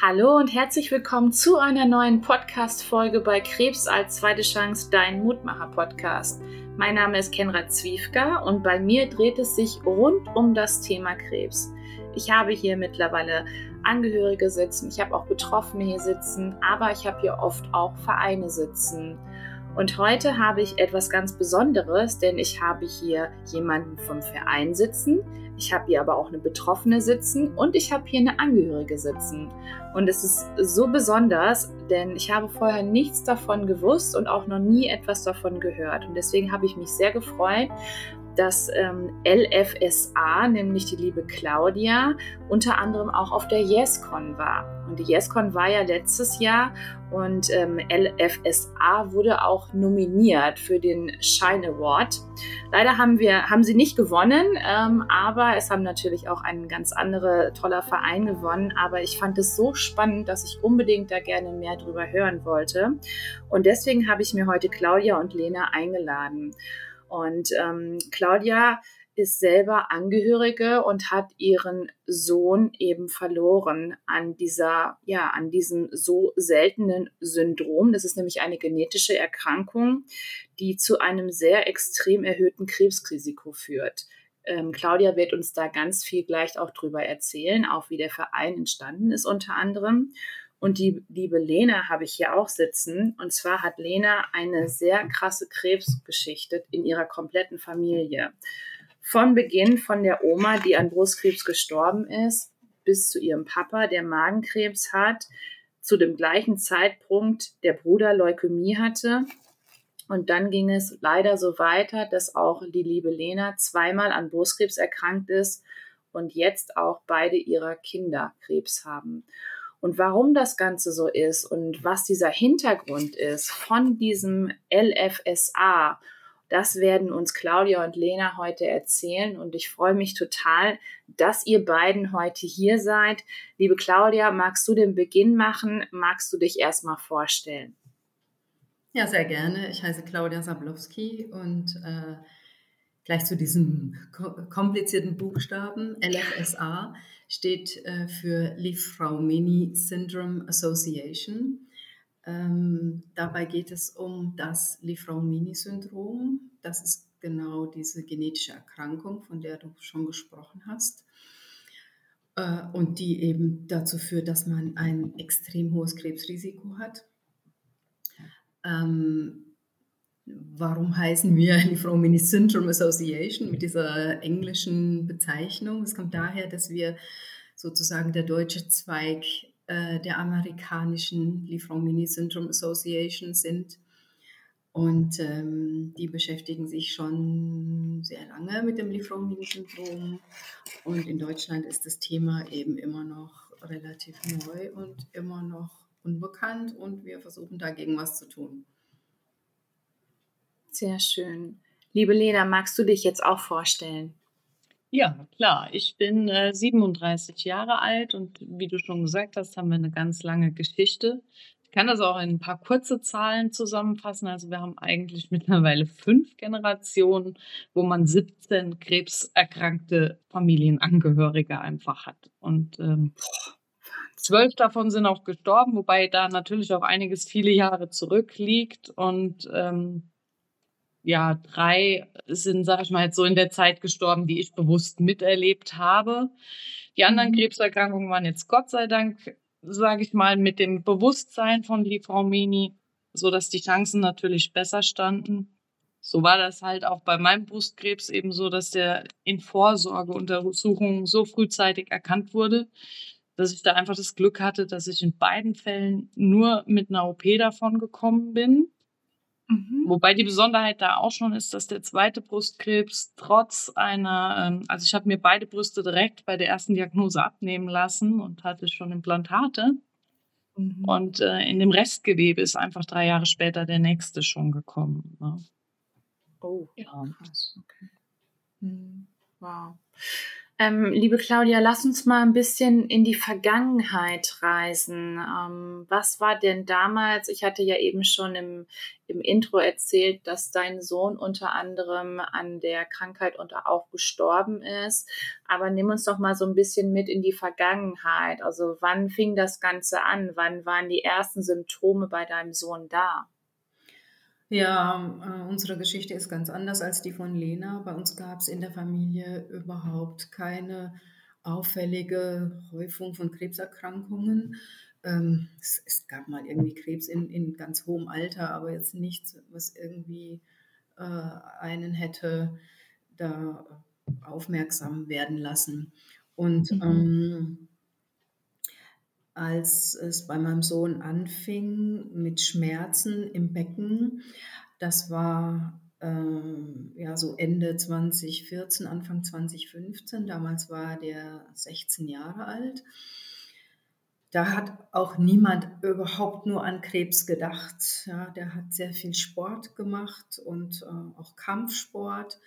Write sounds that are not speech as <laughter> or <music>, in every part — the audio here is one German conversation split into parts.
Hallo und herzlich willkommen zu einer neuen Podcast-Folge bei Krebs als zweite Chance, dein Mutmacher-Podcast. Mein Name ist Kenra Zwiefka und bei mir dreht es sich rund um das Thema Krebs. Ich habe hier mittlerweile Angehörige sitzen, ich habe auch Betroffene hier sitzen, aber ich habe hier oft auch Vereine sitzen. Und heute habe ich etwas ganz Besonderes, denn ich habe hier jemanden vom Verein sitzen, ich habe hier aber auch eine Betroffene sitzen und ich habe hier eine Angehörige sitzen. Und es ist so besonders, denn ich habe vorher nichts davon gewusst und auch noch nie etwas davon gehört. Und deswegen habe ich mich sehr gefreut, dass ähm, LFSA, nämlich die liebe Claudia, unter anderem auch auf der YesCon war. Und die YesCon war ja letztes Jahr und ähm, LFSA wurde auch nominiert für den Shine Award. Leider haben wir, haben sie nicht gewonnen, ähm, aber es haben natürlich auch ein ganz anderer toller Verein gewonnen. Aber ich fand es so spannend, dass ich unbedingt da gerne mehr drüber hören wollte. Und deswegen habe ich mir heute Claudia und Lena eingeladen. Und ähm, Claudia ist selber Angehörige und hat ihren Sohn eben verloren an dieser, ja, an diesem so seltenen Syndrom. Das ist nämlich eine genetische Erkrankung, die zu einem sehr extrem erhöhten Krebsrisiko führt. Ähm, Claudia wird uns da ganz viel gleich auch drüber erzählen, auch wie der Verein entstanden ist unter anderem. Und die liebe Lena habe ich hier auch sitzen. Und zwar hat Lena eine sehr krasse Krebsgeschichte in ihrer kompletten Familie. Von Beginn von der Oma, die an Brustkrebs gestorben ist, bis zu ihrem Papa, der Magenkrebs hat, zu dem gleichen Zeitpunkt der Bruder Leukämie hatte. Und dann ging es leider so weiter, dass auch die liebe Lena zweimal an Brustkrebs erkrankt ist und jetzt auch beide ihrer Kinder Krebs haben. Und warum das Ganze so ist und was dieser Hintergrund ist von diesem LFSA, das werden uns Claudia und Lena heute erzählen. Und ich freue mich total, dass ihr beiden heute hier seid. Liebe Claudia, magst du den Beginn machen? Magst du dich erstmal vorstellen? Ja, sehr gerne. Ich heiße Claudia Sablowski und äh, gleich zu diesem komplizierten Buchstaben LFSA steht äh, für Liefraumeni Syndrome Association. Ähm, dabei geht es um das Liefraumeni-Syndrom. Das ist genau diese genetische Erkrankung, von der du schon gesprochen hast. Äh, und die eben dazu führt, dass man ein extrem hohes Krebsrisiko hat. Ähm, warum heißen wir Liefraumeni Syndrome Association mit dieser englischen Bezeichnung? Es kommt daher, dass wir sozusagen der deutsche Zweig äh, der amerikanischen Liefraumeni Syndrome Association sind. Und ähm, die beschäftigen sich schon sehr lange mit dem Liefraumeni-Syndrom. Und in Deutschland ist das Thema eben immer noch relativ neu und immer noch unbekannt. Und wir versuchen dagegen was zu tun. Sehr schön. Liebe Lena, magst du dich jetzt auch vorstellen? Ja, klar. Ich bin äh, 37 Jahre alt und wie du schon gesagt hast, haben wir eine ganz lange Geschichte. Ich kann das auch in ein paar kurze Zahlen zusammenfassen. Also wir haben eigentlich <laughs> mittlerweile fünf Generationen, wo man 17 krebserkrankte Familienangehörige einfach hat. Und ähm, zwölf davon sind auch gestorben, wobei da natürlich auch einiges viele Jahre zurückliegt. Und ähm, ja, drei sind, sag ich mal, jetzt so in der Zeit gestorben, die ich bewusst miterlebt habe. Die anderen mhm. Krebserkrankungen waren jetzt Gott sei Dank, sage ich mal, mit dem Bewusstsein von Liefraumini, so dass die Chancen natürlich besser standen. So war das halt auch bei meinem Brustkrebs eben so, dass der in Vorsorgeuntersuchungen so frühzeitig erkannt wurde, dass ich da einfach das Glück hatte, dass ich in beiden Fällen nur mit einer OP davon gekommen bin. Mhm. Wobei die Besonderheit da auch schon ist, dass der zweite Brustkrebs trotz einer, ähm, also ich habe mir beide Brüste direkt bei der ersten Diagnose abnehmen lassen und hatte schon Implantate. Mhm. Und äh, in dem Restgewebe ist einfach drei Jahre später der nächste schon gekommen. Ne? Oh, ja. krass. Okay. Mhm. Wow. Ähm, liebe Claudia, lass uns mal ein bisschen in die Vergangenheit reisen. Ähm, was war denn damals? Ich hatte ja eben schon im, im Intro erzählt, dass dein Sohn unter anderem an der Krankheit und auch gestorben ist. Aber nimm uns doch mal so ein bisschen mit in die Vergangenheit. Also wann fing das Ganze an? Wann waren die ersten Symptome bei deinem Sohn da? Ja, äh, unsere Geschichte ist ganz anders als die von Lena. Bei uns gab es in der Familie überhaupt keine auffällige Häufung von Krebserkrankungen. Ähm, es, es, gab mal irgendwie Krebs in, in ganz hohem Alter, aber jetzt nichts, was irgendwie äh, einen hätte da aufmerksam werden lassen. Und mhm. ähm, als es bei meinem Sohn anfing mit Schmerzen im Becken. Das war ähm, ja so Ende 2014, Anfang 2015. Damals war der 16 Jahre alt. Da hat auch niemand überhaupt nur an Krebs gedacht. Ja, der hat sehr viel Sport gemacht und äh, auch Kampfsport.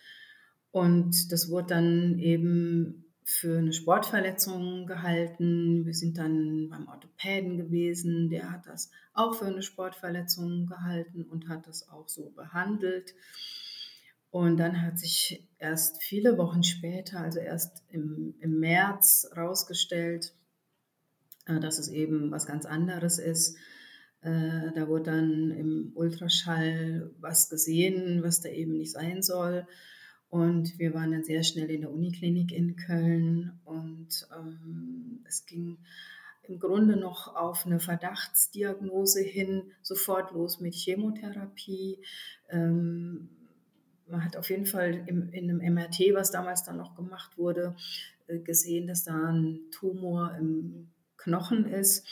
Und das wurde dann eben für eine Sportverletzung gehalten. Wir sind dann beim Orthopäden gewesen, der hat das auch für eine Sportverletzung gehalten und hat das auch so behandelt. Und dann hat sich erst viele Wochen später, also erst im, im März, herausgestellt, äh, dass es eben was ganz anderes ist. Äh, da wurde dann im Ultraschall was gesehen, was da eben nicht sein soll. Und wir waren dann sehr schnell in der Uniklinik in Köln und ähm, es ging im Grunde noch auf eine Verdachtsdiagnose hin, sofort los mit Chemotherapie. Ähm, man hat auf jeden Fall im, in einem MRT, was damals dann noch gemacht wurde, äh, gesehen, dass da ein Tumor im Knochen ist.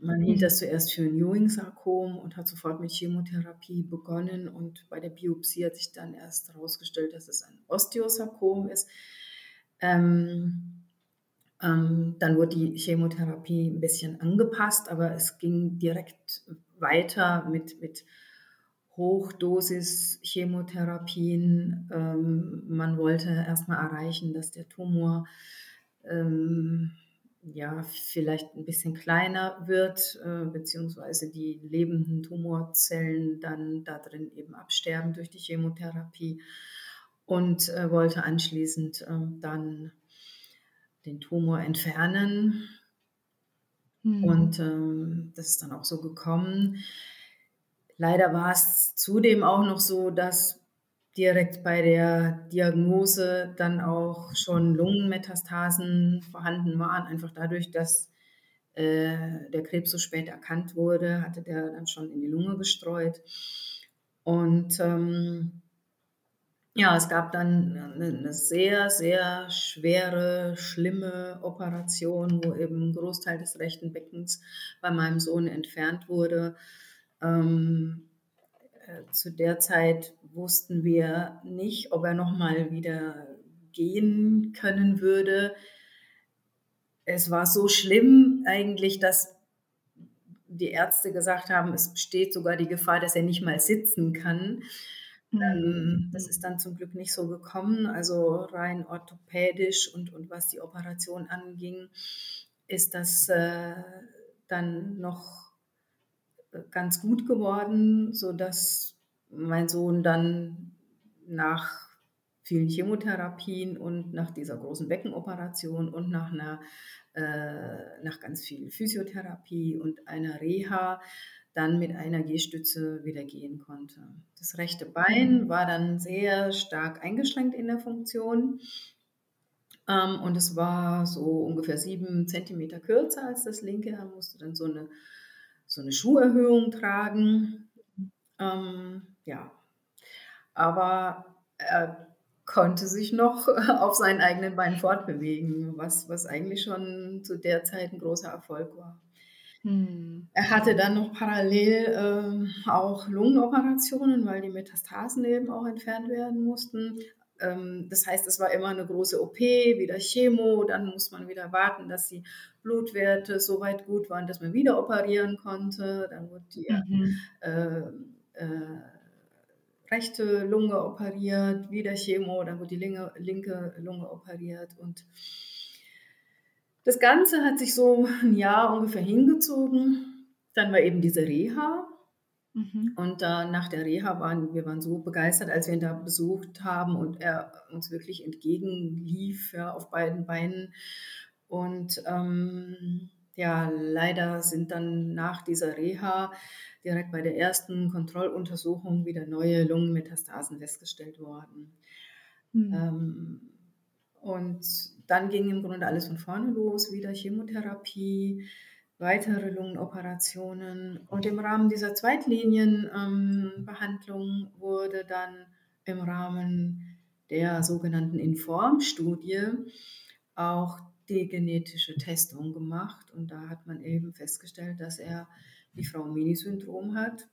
Man hielt das mhm. zuerst für ein Ewing-Sarkom und hat sofort mit Chemotherapie begonnen. Und bei der Biopsie hat sich dann erst herausgestellt, dass es ein Osteosarkom ist. Ähm, ähm, dann wurde die Chemotherapie ein bisschen angepasst, aber es ging direkt weiter mit, mit Hochdosis-Chemotherapien. Ähm, man wollte erstmal erreichen, dass der Tumor ähm, ja, vielleicht ein bisschen kleiner wird, äh, beziehungsweise die lebenden Tumorzellen dann da drin eben absterben durch die Chemotherapie und äh, wollte anschließend äh, dann den Tumor entfernen. Mhm. Und ähm, das ist dann auch so gekommen. Leider war es zudem auch noch so, dass direkt bei der Diagnose dann auch schon Lungenmetastasen vorhanden waren. Einfach dadurch, dass äh, der Krebs so spät erkannt wurde, hatte der dann schon in die Lunge gestreut. Und ähm, ja, es gab dann eine sehr, sehr schwere, schlimme Operation, wo eben ein Großteil des rechten Beckens bei meinem Sohn entfernt wurde. Ähm, äh, zu der Zeit wussten wir nicht, ob er nochmal wieder gehen können würde. Es war so schlimm eigentlich, dass die Ärzte gesagt haben, es besteht sogar die Gefahr, dass er nicht mal sitzen kann. Mhm. das ist dann zum Glück nicht so gekommen. Also rein orthopädisch und, und was die Operation anging, ist das äh, dann noch ganz gut geworden, sodass mein Sohn dann nach vielen Chemotherapien und nach dieser großen Beckenoperation und nach einer äh, nach ganz viel Physiotherapie und einer Reha dann mit einer Gehstütze wieder gehen konnte. Das rechte Bein war dann sehr stark eingeschränkt in der Funktion ähm, und es war so ungefähr sieben Zentimeter kürzer als das linke. Er musste dann so eine so eine Schuherhöhung tragen. Ähm, ja, aber er konnte sich noch <laughs> auf seinen eigenen Beinen fortbewegen, was, was eigentlich schon zu der Zeit ein großer Erfolg war. Hm. Er hatte dann noch parallel äh, auch Lungenoperationen, weil die Metastasen eben auch entfernt werden mussten. Ähm, das heißt, es war immer eine große OP, wieder Chemo, dann muss man wieder warten, dass die Blutwerte so weit gut waren, dass man wieder operieren konnte. Dann wurde die mhm. äh, äh, rechte Lunge operiert, wieder Chemo, dann wurde die linke, linke Lunge operiert und das Ganze hat sich so ein Jahr ungefähr hingezogen. Dann war eben diese Reha. Mhm. Und äh, nach der Reha waren wir waren so begeistert, als wir ihn da besucht haben und er uns wirklich entgegenlief ja, auf beiden Beinen. Und ähm, ja, leider sind dann nach dieser Reha direkt bei der ersten Kontrolluntersuchung wieder neue Lungenmetastasen festgestellt worden. Mhm. Ähm, und dann ging im Grunde alles von vorne los, wieder Chemotherapie, weitere Lungenoperationen. Und im Rahmen dieser Zweitlinienbehandlung ähm, wurde dann im Rahmen der sogenannten Inform-Studie auch die genetische Testung gemacht. Und da hat man eben festgestellt, dass er die Frau-Mini-Syndrom hat.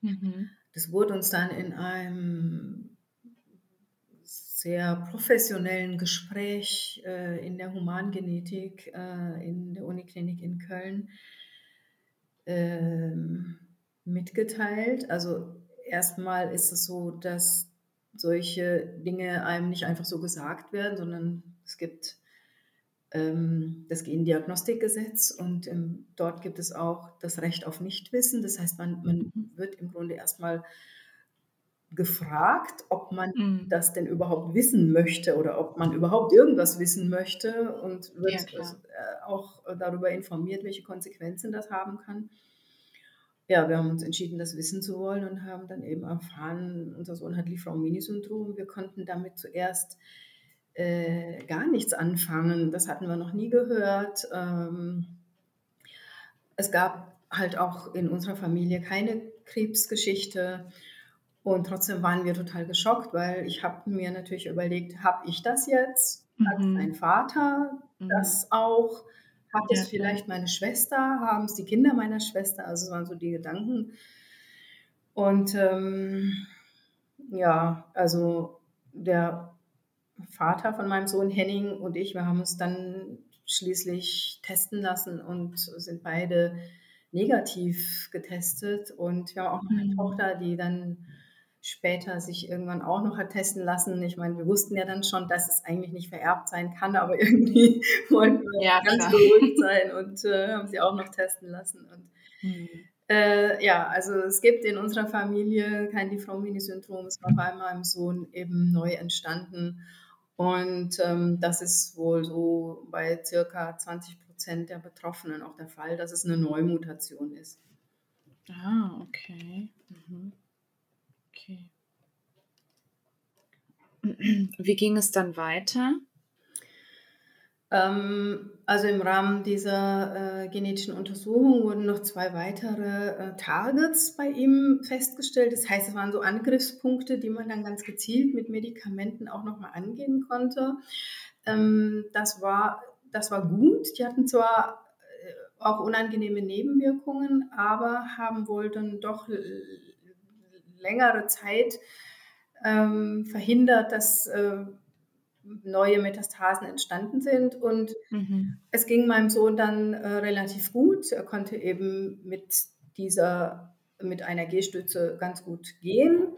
Mhm. Das wurde uns dann in einem sehr professionellen Gespräch äh, in der Humangenetik äh, in der Uniklinik in Köln äh, mitgeteilt. Also erstmal ist es so, dass solche Dinge einem nicht einfach so gesagt werden, sondern es gibt ähm, das Gendiagnostikgesetz und ähm, dort gibt es auch das Recht auf Nichtwissen. Das heißt, man, man mhm. wird im Grunde erstmal gefragt, ob man mhm. das denn überhaupt wissen möchte oder ob man überhaupt irgendwas wissen möchte und wird ja, äh, auch darüber informiert, welche Konsequenzen das haben kann. Ja, wir haben uns entschieden, das wissen zu wollen und haben dann eben erfahren, unser Sohn hat Lieferung-Mini-Syndrom. Wir konnten damit zuerst äh, gar nichts anfangen. Das hatten wir noch nie gehört. Ähm, es gab halt auch in unserer Familie keine Krebsgeschichte. Und trotzdem waren wir total geschockt, weil ich habe mir natürlich überlegt, habe ich das jetzt? Mhm. Hat mein Vater mhm. das auch? Hat es ja, vielleicht meine Schwester? Haben es die Kinder meiner Schwester? Also es waren so die Gedanken. Und ähm, ja, also der Vater von meinem Sohn Henning und ich, wir haben uns dann schließlich testen lassen und sind beide negativ getestet. Und wir haben auch noch eine mhm. Tochter, die dann später sich irgendwann auch noch hat testen lassen. Ich meine, wir wussten ja dann schon, dass es eigentlich nicht vererbt sein kann, <laughs> aber irgendwie <laughs> wollten wir ja, ganz beruhigt sein und äh, haben sie auch noch testen lassen. Und mhm. äh, ja, also es gibt in unserer Familie kein Diffraumini-Syndrom. Es war bei meinem Sohn eben neu entstanden. Und ähm, das ist wohl so bei circa 20 Prozent der Betroffenen auch der Fall, dass es eine Neumutation ist. Ah, okay. Mhm. Wie ging es dann weiter? Ähm, also im Rahmen dieser äh, genetischen Untersuchung wurden noch zwei weitere äh, Targets bei ihm festgestellt. Das heißt, es waren so Angriffspunkte, die man dann ganz gezielt mit Medikamenten auch nochmal angehen konnte. Ähm, das, war, das war gut. Die hatten zwar äh, auch unangenehme Nebenwirkungen, aber haben wohl dann doch längere Zeit ähm, verhindert, dass äh, neue Metastasen entstanden sind. Und mhm. es ging meinem Sohn dann äh, relativ gut. Er konnte eben mit dieser, mit einer Gehstütze ganz gut gehen.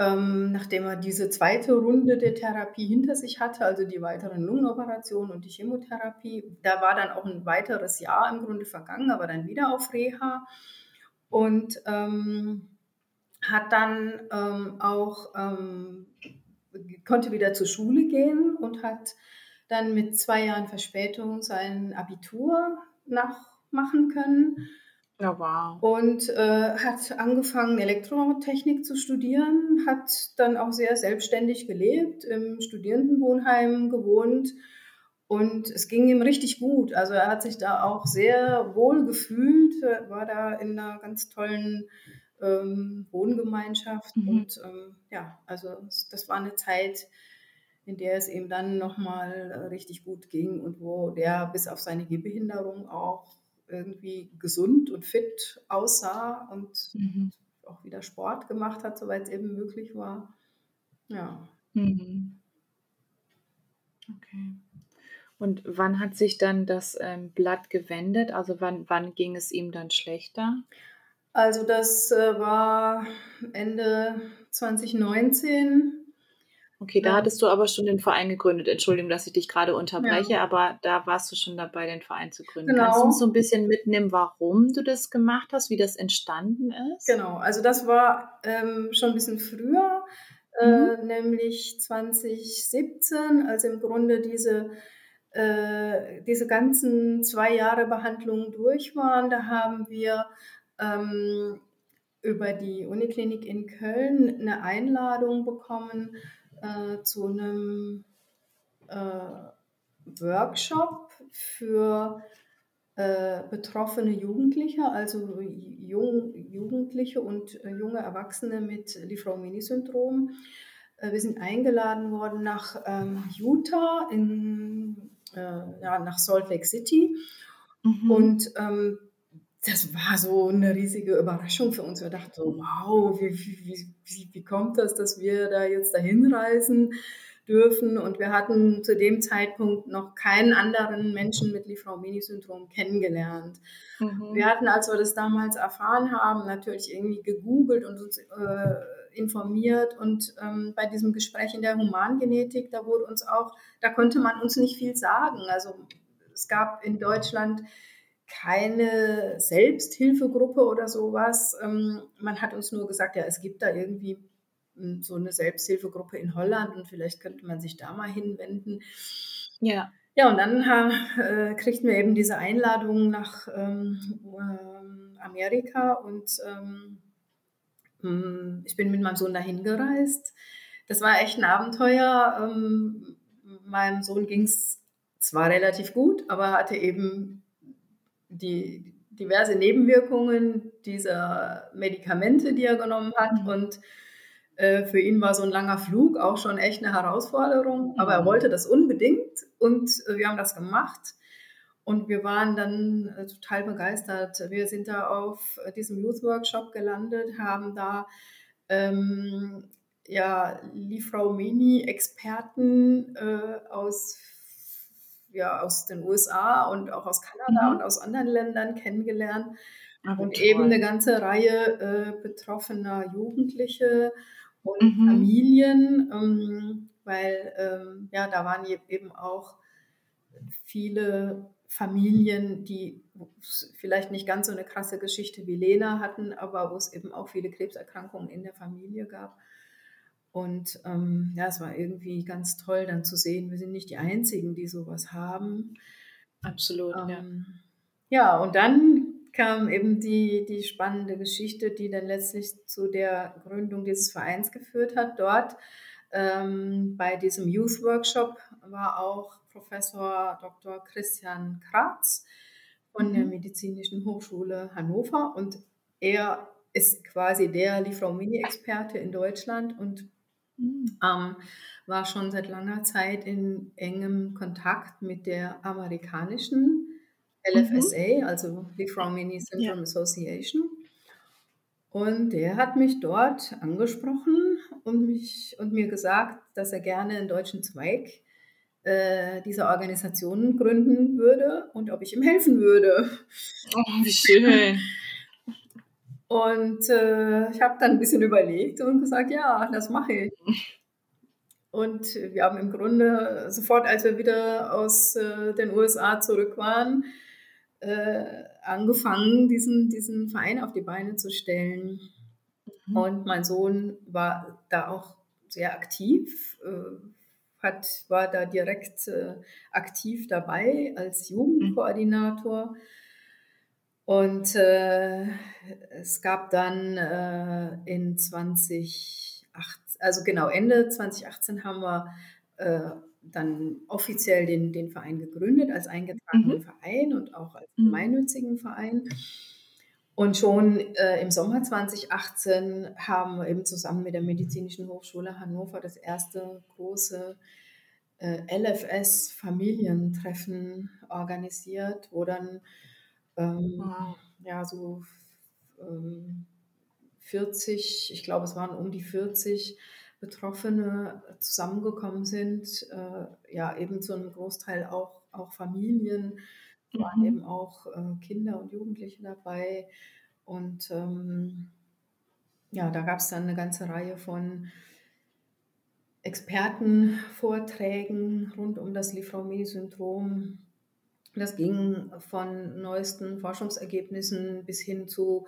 Ähm, nachdem er diese zweite Runde der Therapie hinter sich hatte, also die weiteren Lungenoperationen und die Chemotherapie, da war dann auch ein weiteres Jahr im Grunde vergangen, aber dann wieder auf Reha. Und ähm, hat dann ähm, auch, ähm, konnte wieder zur Schule gehen und hat dann mit zwei Jahren Verspätung sein Abitur nachmachen können. Ja, wow. Und äh, hat angefangen, Elektrotechnik zu studieren, hat dann auch sehr selbstständig gelebt, im Studierendenwohnheim gewohnt und es ging ihm richtig gut. Also er hat sich da auch sehr wohl gefühlt, war da in einer ganz tollen ähm, Wohngemeinschaft. Mhm. Und ähm, ja, also das war eine Zeit, in der es ihm dann nochmal äh, richtig gut ging und wo der bis auf seine Gehbehinderung auch irgendwie gesund und fit aussah und mhm. auch wieder Sport gemacht hat, soweit es eben möglich war. Ja. Mhm. Okay. Und wann hat sich dann das ähm, Blatt gewendet? Also wann, wann ging es ihm dann schlechter? Also das äh, war Ende 2019. Okay, da hattest du aber schon den Verein gegründet. Entschuldigung, dass ich dich gerade unterbreche, ja. aber da warst du schon dabei, den Verein zu gründen. Genau. Kannst du uns so ein bisschen mitnehmen, warum du das gemacht hast, wie das entstanden ist? Genau, also das war ähm, schon ein bisschen früher, äh, mhm. äh, nämlich 2017, als im Grunde diese, äh, diese ganzen zwei Jahre Behandlungen durch waren. Da haben wir ähm, über die Uniklinik in Köln eine Einladung bekommen äh, zu einem äh, Workshop für äh, betroffene Jugendliche, also jung, Jugendliche und äh, junge Erwachsene mit Lifraumini-Syndrom. Äh, wir sind eingeladen worden nach ähm, Utah, in, äh, ja, nach Salt Lake City. Mhm. Und ähm, das war so eine riesige Überraschung für uns. Wir dachten so, wow, wie, wie, wie, wie kommt das, dass wir da jetzt dahin reisen dürfen? Und wir hatten zu dem Zeitpunkt noch keinen anderen Menschen mit Lifraumeni-Syndrom kennengelernt. Mhm. Wir hatten, als wir das damals erfahren haben, natürlich irgendwie gegoogelt und uns äh, informiert. Und ähm, bei diesem Gespräch in der Humangenetik, da wurde uns auch, da konnte man uns nicht viel sagen. Also es gab in Deutschland keine Selbsthilfegruppe oder sowas. Ähm, man hat uns nur gesagt, ja, es gibt da irgendwie hm, so eine Selbsthilfegruppe in Holland und vielleicht könnte man sich da mal hinwenden. Ja. Ja, und dann äh, kriegten wir eben diese Einladung nach ähm, äh, Amerika und ähm, hm, ich bin mit meinem Sohn dahin gereist. Das war echt ein Abenteuer. Ähm, meinem Sohn ging es zwar relativ gut, aber hatte eben die diverse Nebenwirkungen dieser Medikamente, die er genommen hat. Mhm. Und äh, für ihn war so ein langer Flug auch schon echt eine Herausforderung. Aber er mhm. wollte das unbedingt und äh, wir haben das gemacht. Und wir waren dann äh, total begeistert. Wir sind da auf diesem Youth Workshop gelandet, haben da ähm, ja, Liefrau Mini-Experten äh, aus ja, aus den USA und auch aus Kanada mhm. und aus anderen Ländern kennengelernt. Ach, und toll. eben eine ganze Reihe äh, betroffener Jugendliche und mhm. Familien, ähm, weil ähm, ja, da waren eben auch viele Familien, die vielleicht nicht ganz so eine krasse Geschichte wie Lena hatten, aber wo es eben auch viele Krebserkrankungen in der Familie gab. Und ähm, ja, es war irgendwie ganz toll dann zu sehen, wir sind nicht die Einzigen, die sowas haben. Absolut, ähm, ja. Ja, und dann kam eben die, die spannende Geschichte, die dann letztlich zu der Gründung dieses Vereins geführt hat. Dort ähm, bei diesem Youth Workshop war auch Professor Dr. Christian Kratz von mhm. der Medizinischen Hochschule Hannover und er ist quasi der Lifraumini-Experte in Deutschland und Mhm. Ähm, war schon seit langer Zeit in engem Kontakt mit der amerikanischen LFSA, mhm. also Lifraumini Syndrome ja. Association. Und der hat mich dort angesprochen und, mich, und mir gesagt, dass er gerne einen deutschen Zweig äh, dieser Organisation gründen würde und ob ich ihm helfen würde. Oh, wie schön. <laughs> Und äh, ich habe dann ein bisschen überlegt und gesagt, ja, das mache ich. Und wir haben im Grunde sofort, als wir wieder aus äh, den USA zurück waren, äh, angefangen, diesen, diesen Verein auf die Beine zu stellen. Mhm. Und mein Sohn war da auch sehr aktiv, äh, hat, war da direkt äh, aktiv dabei als Jugendkoordinator. Mhm. Und äh, es gab dann äh, in 2018, also genau Ende 2018 haben wir äh, dann offiziell den, den Verein gegründet als eingetragenen mhm. Verein und auch als mhm. gemeinnützigen Verein. Und schon äh, im Sommer 2018 haben wir eben zusammen mit der Medizinischen Hochschule Hannover das erste große äh, LFS-Familientreffen organisiert, wo dann ähm, wow. Ja, so ähm, 40, ich glaube, es waren um die 40 Betroffene zusammengekommen sind. Äh, ja, eben zu einem Großteil auch, auch Familien, mhm. waren eben auch äh, Kinder und Jugendliche dabei. Und ähm, ja, da gab es dann eine ganze Reihe von Expertenvorträgen rund um das Lifraumeni-Syndrom. Das ging von neuesten Forschungsergebnissen bis hin zu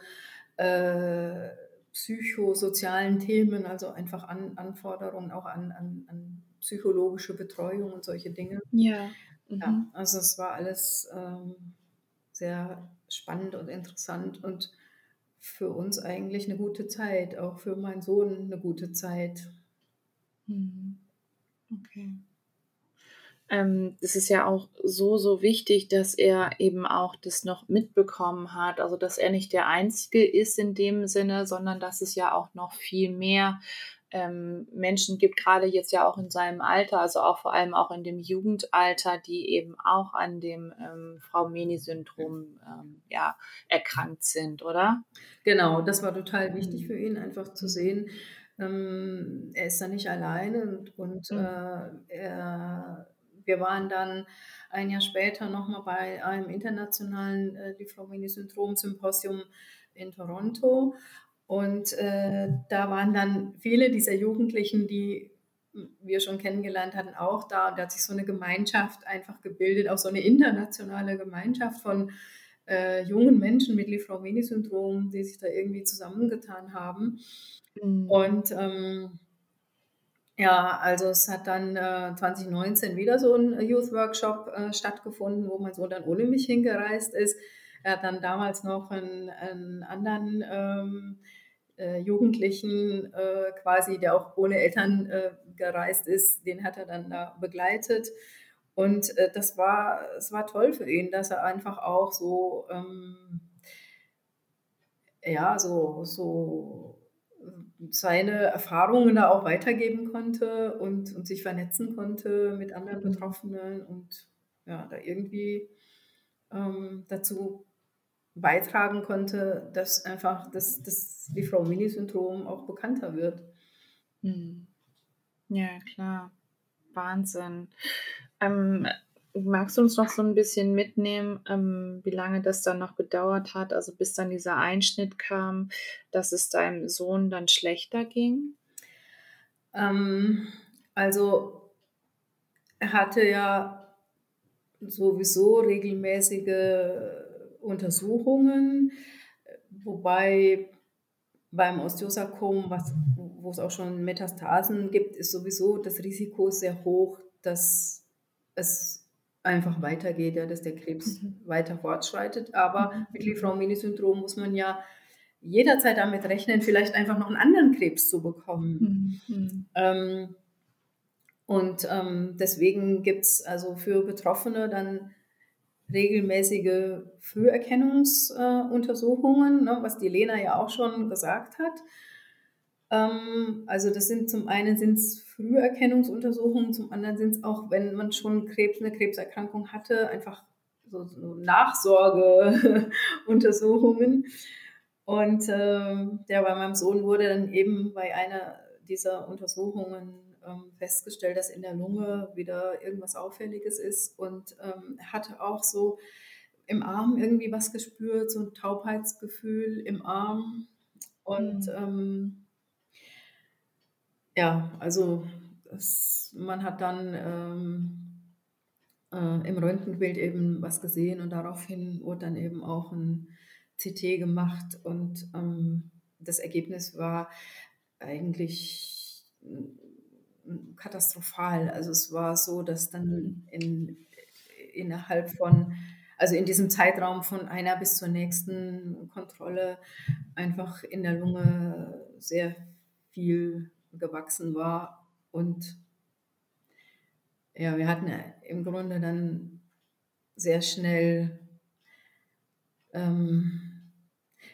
äh, psychosozialen Themen, also einfach an, Anforderungen auch an, an, an, psychologische Betreuung und solche Dinge. Ja. Mhm. ja also es war alles ähm, sehr spannend und interessant und für uns eigentlich eine gute Zeit, auch für meinen Sohn eine gute Zeit. Mhm. Okay. Ähm, es ist ja auch so, so wichtig, dass er eben auch das noch mitbekommen hat. Also, dass er nicht der Einzige ist in dem Sinne, sondern dass es ja auch noch viel mehr ähm, Menschen gibt, gerade jetzt ja auch in seinem Alter, also auch vor allem auch in dem Jugendalter, die eben auch an dem ähm, Frau Meni-Syndrom ähm, ja, erkrankt sind, oder? Genau, das war total wichtig für ihn, einfach zu sehen, ähm, er ist da nicht alleine und, und mhm. äh, er, wir waren dann ein Jahr später nochmal bei einem internationalen äh, Liphromenie-Syndrom-Symposium in Toronto und äh, da waren dann viele dieser Jugendlichen, die wir schon kennengelernt hatten, auch da. Und da hat sich so eine Gemeinschaft einfach gebildet, auch so eine internationale Gemeinschaft von äh, jungen Menschen mit Liphromeni-Syndrom, die sich da irgendwie zusammengetan haben. Mhm. Und ähm, ja, also es hat dann äh, 2019 wieder so ein Youth Workshop äh, stattgefunden, wo mein Sohn dann ohne mich hingereist ist. Er hat dann damals noch einen, einen anderen ähm, äh, Jugendlichen äh, quasi, der auch ohne Eltern äh, gereist ist, den hat er dann da begleitet. Und äh, das war, es war toll für ihn, dass er einfach auch so, ähm, ja, so, so seine Erfahrungen da auch weitergeben konnte und, und sich vernetzen konnte mit anderen mhm. Betroffenen und ja, da irgendwie ähm, dazu beitragen konnte, dass einfach das, das Frau-Mini-Syndrom auch bekannter wird. Mhm. Ja, klar. Wahnsinn. Ähm, magst du uns noch so ein bisschen mitnehmen, ähm, wie lange das dann noch gedauert hat, also bis dann dieser Einschnitt kam, dass es deinem Sohn dann schlechter ging? Ähm, also er hatte ja sowieso regelmäßige Untersuchungen, wobei beim Osteosarkom, was, wo es auch schon Metastasen gibt, ist sowieso das Risiko sehr hoch, dass es einfach weitergeht, ja, dass der Krebs mhm. weiter fortschreitet. Aber mhm. mit Liefraum-Mini-Syndrom muss man ja jederzeit damit rechnen, vielleicht einfach noch einen anderen Krebs zu bekommen. Mhm. Ähm, und ähm, deswegen gibt es also für Betroffene dann regelmäßige Früherkennungsuntersuchungen, äh, ne, was die Lena ja auch schon gesagt hat. Ähm, also das sind zum einen sind es Früherkennungsuntersuchungen, zum anderen sind es auch, wenn man schon Krebs, eine Krebserkrankung hatte, einfach so, so Nachsorgeuntersuchungen. Und äh, der bei meinem Sohn wurde dann eben bei einer dieser Untersuchungen ähm, festgestellt, dass in der Lunge wieder irgendwas Auffälliges ist und ähm, hatte auch so im Arm irgendwie was gespürt, so ein Taubheitsgefühl im Arm. Und mhm. ähm, ja, also es, man hat dann ähm, äh, im Röntgenbild eben was gesehen und daraufhin wurde dann eben auch ein CT gemacht und ähm, das Ergebnis war eigentlich katastrophal. Also es war so, dass dann in, innerhalb von, also in diesem Zeitraum von einer bis zur nächsten Kontrolle einfach in der Lunge sehr viel gewachsen war. Und ja, wir hatten im Grunde dann sehr schnell, ähm,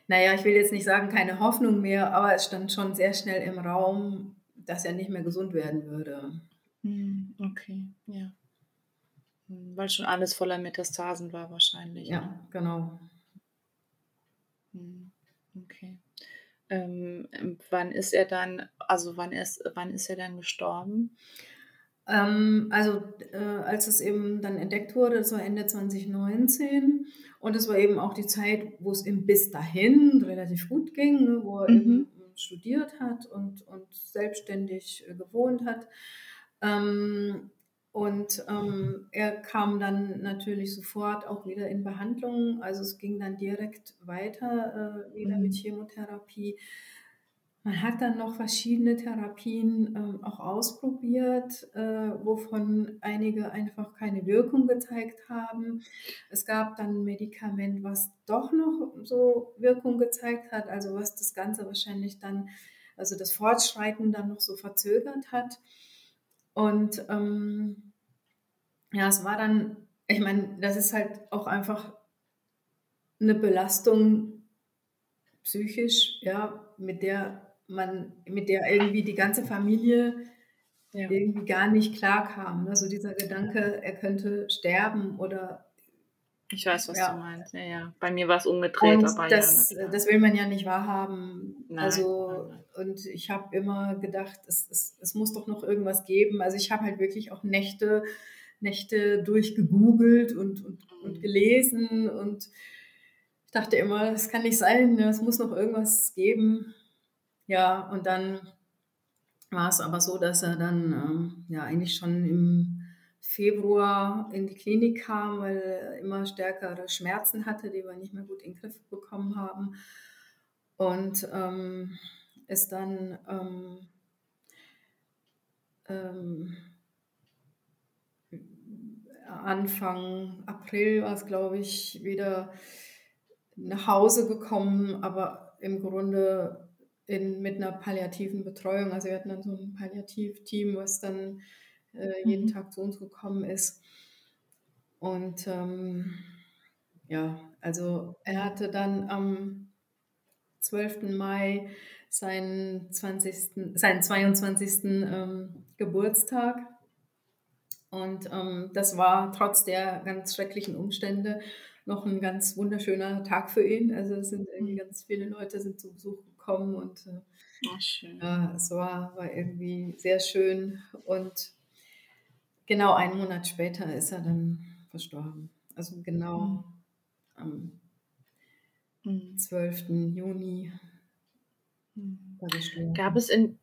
naja, ich will jetzt nicht sagen, keine Hoffnung mehr, aber es stand schon sehr schnell im Raum, dass er nicht mehr gesund werden würde. Hm, okay, ja. Weil schon alles voller Metastasen war wahrscheinlich. Ja, ne? genau. Hm, okay. Ähm, wann ist er dann, also wann ist, wann ist er dann gestorben? Ähm, also äh, als es eben dann entdeckt wurde, das war Ende 2019 und es war eben auch die Zeit, wo es ihm bis dahin relativ gut ging, ne, wo er mhm. eben studiert hat und, und selbstständig äh, gewohnt hat. Ähm, und ähm, er kam dann natürlich sofort auch wieder in Behandlung. Also es ging dann direkt weiter äh, wieder mhm. mit Chemotherapie. Man hat dann noch verschiedene Therapien ähm, auch ausprobiert, äh, wovon einige einfach keine Wirkung gezeigt haben. Es gab dann ein Medikament, was doch noch so Wirkung gezeigt hat, also was das Ganze wahrscheinlich dann, also das Fortschreiten dann noch so verzögert hat. Und ähm, ja, es war dann, ich meine, das ist halt auch einfach eine Belastung psychisch, ja, mit der man, mit der irgendwie die ganze Familie ja. irgendwie gar nicht klar kam. Also dieser Gedanke, er könnte sterben oder ich weiß, was ja. du meinst. Ja, ja. Bei mir war es umgedreht. Und aber das, ja, das will man ja nicht wahrhaben. Nein, also, nein, nein. und ich habe immer gedacht, es, es, es muss doch noch irgendwas geben. Also ich habe halt wirklich auch Nächte, Nächte durchgegoogelt und, und, und mhm. gelesen und ich dachte immer, das kann nicht sein, ne? es muss noch irgendwas geben. Ja, und dann war es aber so, dass er dann ähm, ja eigentlich schon im Februar in die Klinik kam, weil er immer stärkere Schmerzen hatte, die wir nicht mehr gut in den Griff bekommen haben. Und ähm, ist dann ähm, ähm, Anfang April war es, glaube ich, wieder nach Hause gekommen, aber im Grunde in, mit einer palliativen Betreuung. Also wir hatten dann so ein Palliativteam, was dann äh, jeden mhm. Tag zu uns gekommen ist. Und ähm, ja, also er hatte dann am 12. Mai seinen, 20., seinen 22. Ähm, Geburtstag. Und ähm, das war trotz der ganz schrecklichen Umstände noch ein ganz wunderschöner Tag für ihn. Also es sind irgendwie mhm. ganz viele Leute sind zu Besuch gekommen und äh, oh, schön. ja, es war, war irgendwie sehr schön. Und genau einen Monat später ist er dann verstorben. Also genau mhm. am mhm. 12. Juni. Mhm. Gab es in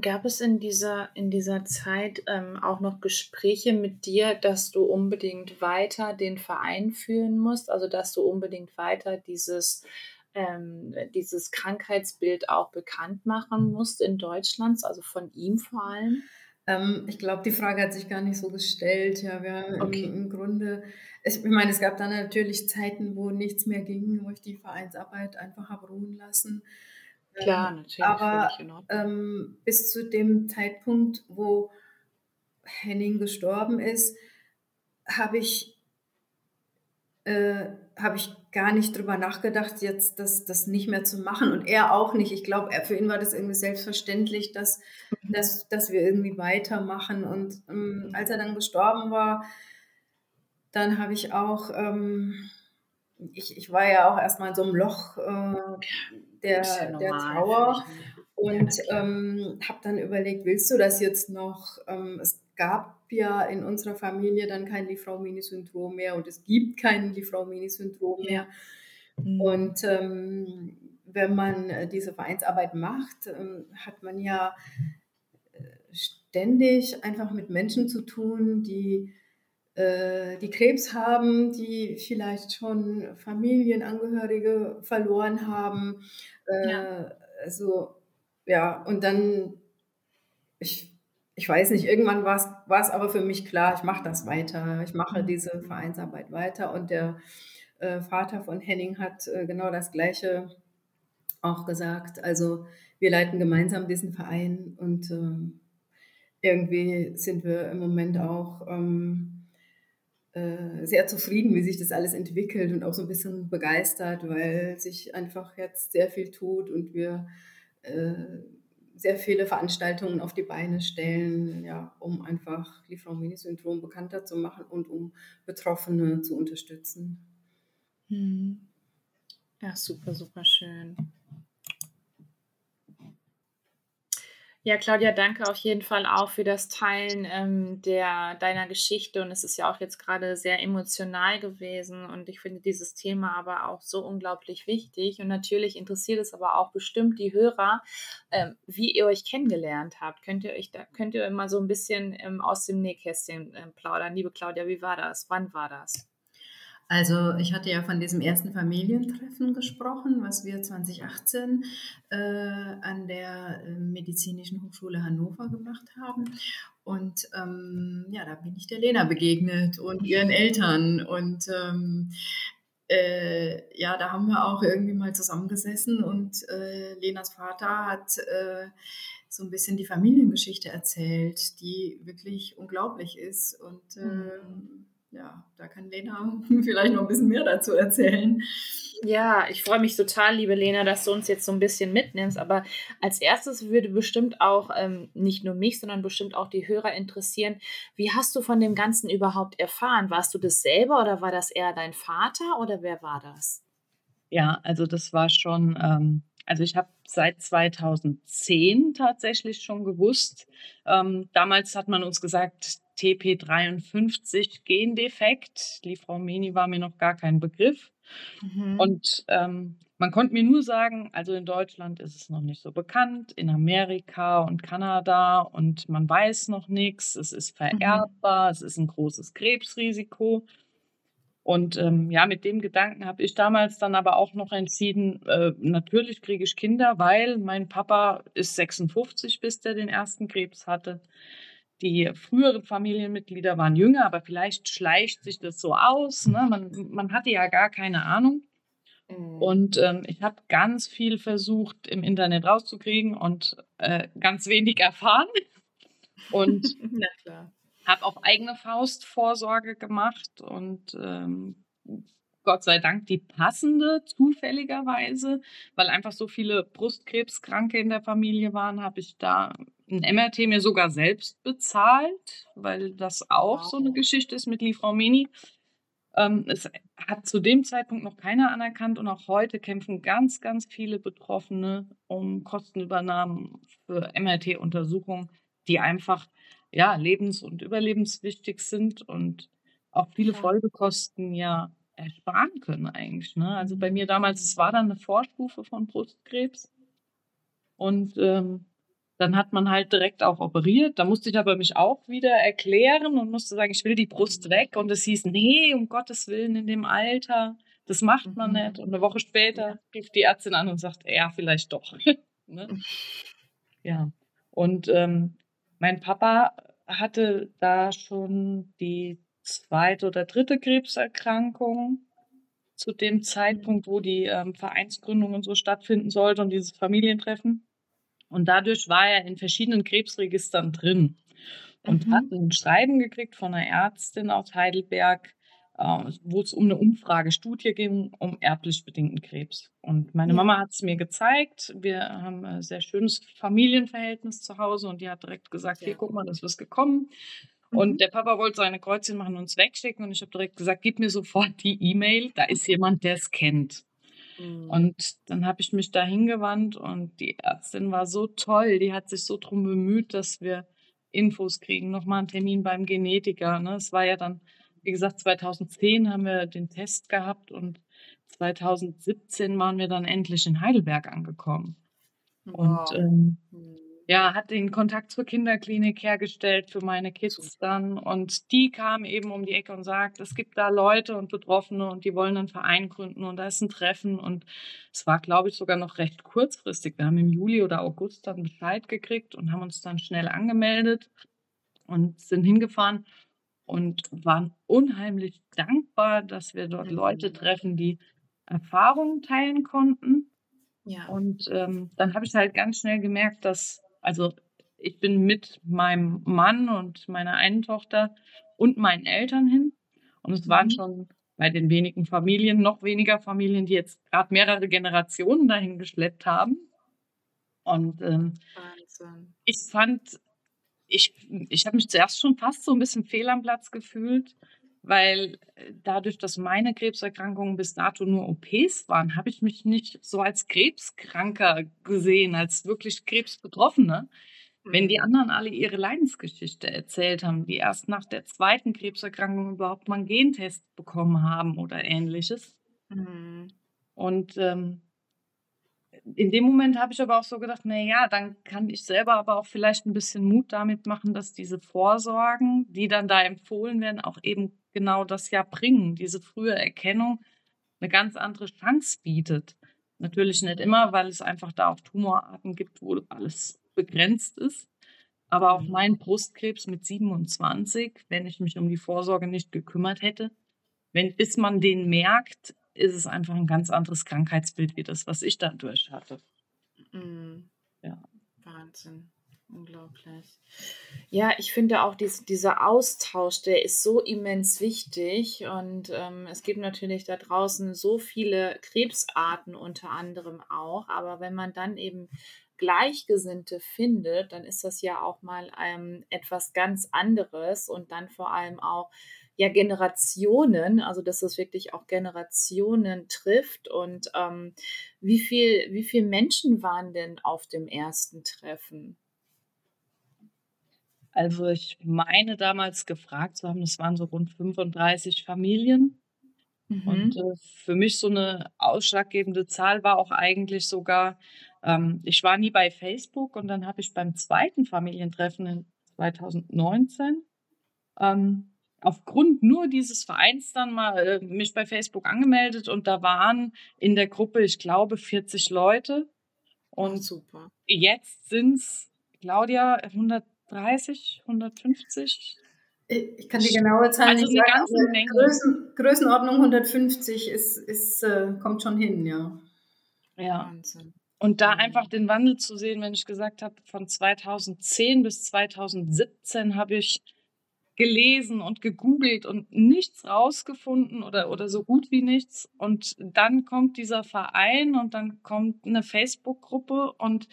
Gab es in dieser, in dieser Zeit ähm, auch noch Gespräche mit dir, dass du unbedingt weiter den Verein führen musst, also dass du unbedingt weiter dieses, ähm, dieses Krankheitsbild auch bekannt machen musst in Deutschland, also von ihm vor allem? Ähm, ich glaube, die Frage hat sich gar nicht so gestellt. Ja, wir okay. im, im, Grunde, ich, ich meine, es gab dann natürlich Zeiten, wo nichts mehr ging, wo ich die Vereinsarbeit einfach habe ruhen lassen. Klar, ähm, natürlich. Aber ähm, bis zu dem Zeitpunkt, wo Henning gestorben ist, habe ich, äh, hab ich gar nicht drüber nachgedacht, jetzt das, das nicht mehr zu machen. Und er auch nicht. Ich glaube, für ihn war das irgendwie selbstverständlich, dass, mhm. dass, dass wir irgendwie weitermachen. Und ähm, als er dann gestorben war, dann habe ich auch, ähm, ich, ich war ja auch erstmal in so einem Loch. Äh, der, der Trauer und ähm, habe dann überlegt, willst du das jetzt noch? Ähm, es gab ja in unserer Familie dann kein Lieferau-Mini-Syndrom mehr und es gibt kein Lieferau-Mini-Syndrom mehr. Mhm. Und ähm, wenn man äh, diese Vereinsarbeit macht, ähm, hat man ja äh, ständig einfach mit Menschen zu tun, die äh, die Krebs haben, die vielleicht schon Familienangehörige verloren haben. Äh, ja. Also, ja, und dann, ich, ich weiß nicht, irgendwann war es aber für mich klar, ich mache das weiter. Ich mache mhm. diese Vereinsarbeit weiter. Und der äh, Vater von Henning hat äh, genau das Gleiche auch gesagt. Also, wir leiten gemeinsam diesen Verein und ähm, irgendwie sind wir im Moment auch. Ähm, äh, sehr zufrieden, wie sich das alles entwickelt und auch so ein bisschen begeistert, weil sich einfach jetzt sehr viel tut und wir äh, sehr viele Veranstaltungen auf die Beine stellen, ja, um einfach Lieferant-Mini-Syndrom bekannter zu machen und um Betroffene zu unterstützen. Hm. Ja, super, super schön. Ja, Claudia, danke auf jeden Fall auch für das Teilen ähm, der, deiner Geschichte. Und es ist ja auch jetzt gerade sehr emotional gewesen. Und ich finde dieses Thema aber auch so unglaublich wichtig. Und natürlich interessiert es aber auch bestimmt die Hörer, ähm, wie ihr euch kennengelernt habt. Könnt ihr euch da, könnt ihr mal so ein bisschen ähm, aus dem Nähkästchen äh, plaudern? Liebe Claudia, wie war das? Wann war das? Also ich hatte ja von diesem ersten Familientreffen gesprochen, was wir 2018 äh, an der äh, Medizinischen Hochschule Hannover gemacht haben. Und ähm, ja, da bin ich der Lena begegnet und ihren Eltern. Und ähm, äh, ja, da haben wir auch irgendwie mal zusammengesessen und äh, Lenas Vater hat äh, so ein bisschen die Familiengeschichte erzählt, die wirklich unglaublich ist. Und mhm ja, da kann Lena <laughs> vielleicht noch ein bisschen mehr dazu erzählen. Ja, ich freue mich total, liebe Lena, dass du uns jetzt so ein bisschen mitnimmst. Aber als erstes würde bestimmt auch ähm, nicht nur mich, sondern bestimmt auch die Hörer interessieren, wie hast du von dem Ganzen überhaupt erfahren? Warst du das selber oder war das eher dein Vater oder wer war das? Ja, also das war schon, ähm, also ich habe seit 2010 tatsächlich schon gewusst. Ähm, damals hat man uns gesagt, TP53 Gendefekt. Die Frau Meni war mir noch gar kein Begriff. Mhm. Und ähm, man konnte mir nur sagen, also in Deutschland ist es noch nicht so bekannt, in Amerika und Kanada und man weiß noch nichts, es ist mhm. vererbbar, mhm. es ist ein großes Krebsrisiko. Und ähm, ja, mit dem Gedanken habe ich damals dann aber auch noch entschieden, äh, natürlich kriege ich Kinder, weil mein Papa ist 56, bis der den ersten Krebs hatte. Die früheren Familienmitglieder waren jünger, aber vielleicht schleicht sich das so aus. Ne? Man, man hatte ja gar keine Ahnung. Mhm. Und ähm, ich habe ganz viel versucht im Internet rauszukriegen und äh, ganz wenig erfahren. Und <laughs> habe auf eigene Faust Vorsorge gemacht und ähm, Gott sei Dank die passende, zufälligerweise, weil einfach so viele Brustkrebskranke in der Familie waren, habe ich da ein MRT mir sogar selbst bezahlt, weil das auch wow. so eine Geschichte ist mit Lifraumeni. Ähm, es hat zu dem Zeitpunkt noch keiner anerkannt und auch heute kämpfen ganz, ganz viele Betroffene um Kostenübernahmen für MRT-Untersuchungen, die einfach ja lebens- und überlebenswichtig sind und auch viele. Folgekosten ja ersparen können eigentlich. Ne? Also bei mir damals, es war dann eine Vorstufe von Brustkrebs. Und ähm, dann hat man halt direkt auch operiert. Da musste ich aber mich auch wieder erklären und musste sagen, ich will die Brust weg. Und es hieß, nee, um Gottes Willen, in dem Alter, das macht man mhm. nicht. Und eine Woche später rief die Ärztin an und sagt, ja, vielleicht doch. <laughs> ne? <laughs> Ja. Und ähm, mein Papa hatte da schon die zweite oder dritte Krebserkrankung zu dem Zeitpunkt, wo die ähm, Vereinsgründung und so stattfinden sollte und dieses Familientreffen. Und dadurch war er in verschiedenen Krebsregistern drin und mhm. hat ein Schreiben gekriegt von einer Ärztin aus Heidelberg, äh, wo es um eine Umfragestudie ging, um erblich bedingten Krebs. Und meine ja. Mama hat es mir gezeigt. Wir haben ein sehr schönes Familienverhältnis zu Hause und die hat direkt gesagt, hier, guck mal, das ist gekommen. Und mhm. der Papa wollte seine Kreuzchen machen und uns wegschicken. Und ich habe direkt gesagt, gib mir sofort die E-Mail. Da ist jemand, der es kennt. Mhm. Und dann habe ich mich da hingewandt und die Ärztin war so toll. Die hat sich so drum bemüht, dass wir Infos kriegen. Nochmal einen Termin beim Genetiker. Ne? Es war ja dann, wie gesagt, 2010 haben wir den Test gehabt und 2017 waren wir dann endlich in Heidelberg angekommen. Wow. Und ähm, mhm ja, hat den Kontakt zur Kinderklinik hergestellt für meine Kids dann. Und die kam eben um die Ecke und sagt, es gibt da Leute und Betroffene und die wollen einen Verein gründen und da ist ein Treffen. Und es war, glaube ich, sogar noch recht kurzfristig. Wir haben im Juli oder August dann Bescheid gekriegt und haben uns dann schnell angemeldet und sind hingefahren und waren unheimlich dankbar, dass wir dort Leute treffen, die Erfahrungen teilen konnten. Ja. Und ähm, dann habe ich halt ganz schnell gemerkt, dass also ich bin mit meinem Mann und meiner einen Tochter und meinen Eltern hin. Und es waren mhm. schon bei den wenigen Familien, noch weniger Familien, die jetzt gerade mehrere Generationen dahin geschleppt haben. Und ähm, ich fand, ich, ich habe mich zuerst schon fast so ein bisschen fehl am Platz gefühlt, weil äh, dadurch, dass meine Krebserkrankungen bis dato nur OPs waren, habe ich mich nicht so als Krebskranker gesehen, als wirklich Krebsbetroffene. Wenn die mhm. anderen alle ihre Leidensgeschichte erzählt haben, die erst nach der zweiten Krebserkrankung überhaupt mal einen Gentest bekommen haben oder ähnliches. Mhm. Und ähm, in dem Moment habe ich aber auch so gedacht, na ja, dann kann ich selber aber auch vielleicht ein bisschen Mut damit machen, dass diese Vorsorgen, die dann da empfohlen werden, auch eben genau das ja bringen, diese frühe Erkennung eine ganz andere Chance bietet. Natürlich nicht immer, weil es einfach da auch Tumorarten gibt, wo alles begrenzt ist. Aber auch mhm. mein Brustkrebs mit 27, wenn ich mich um die Vorsorge nicht gekümmert hätte, wenn, bis man den merkt, ist es einfach ein ganz anderes Krankheitsbild wie das, was ich dadurch hatte. Mhm. Ja. Wahnsinn. Unglaublich. Ja, ich finde auch dies, dieser Austausch, der ist so immens wichtig. Und ähm, es gibt natürlich da draußen so viele Krebsarten unter anderem auch. Aber wenn man dann eben Gleichgesinnte findet, dann ist das ja auch mal ähm, etwas ganz anderes und dann vor allem auch ja Generationen, also dass es wirklich auch Generationen trifft. Und ähm, wie viel, wie viele Menschen waren denn auf dem ersten Treffen? Also ich meine damals gefragt zu haben, das waren so rund 35 Familien. Mhm. Und äh, für mich so eine ausschlaggebende Zahl war auch eigentlich sogar, ähm, ich war nie bei Facebook und dann habe ich beim zweiten Familientreffen in 2019 ähm, aufgrund nur dieses Vereins dann mal äh, mich bei Facebook angemeldet und da waren in der Gruppe, ich glaube, 40 Leute. Und oh, super. jetzt sind es, Claudia, 130, 150. Ich kann die genaue Zahl also nicht sagen. Ganze Menge. Größen, Größenordnung 150 ist, ist, äh, kommt schon hin, ja. Ja. Wahnsinn. Und da einfach den Wandel zu sehen, wenn ich gesagt habe, von 2010 bis 2017 habe ich gelesen und gegoogelt und nichts rausgefunden oder, oder so gut wie nichts. Und dann kommt dieser Verein und dann kommt eine Facebook-Gruppe und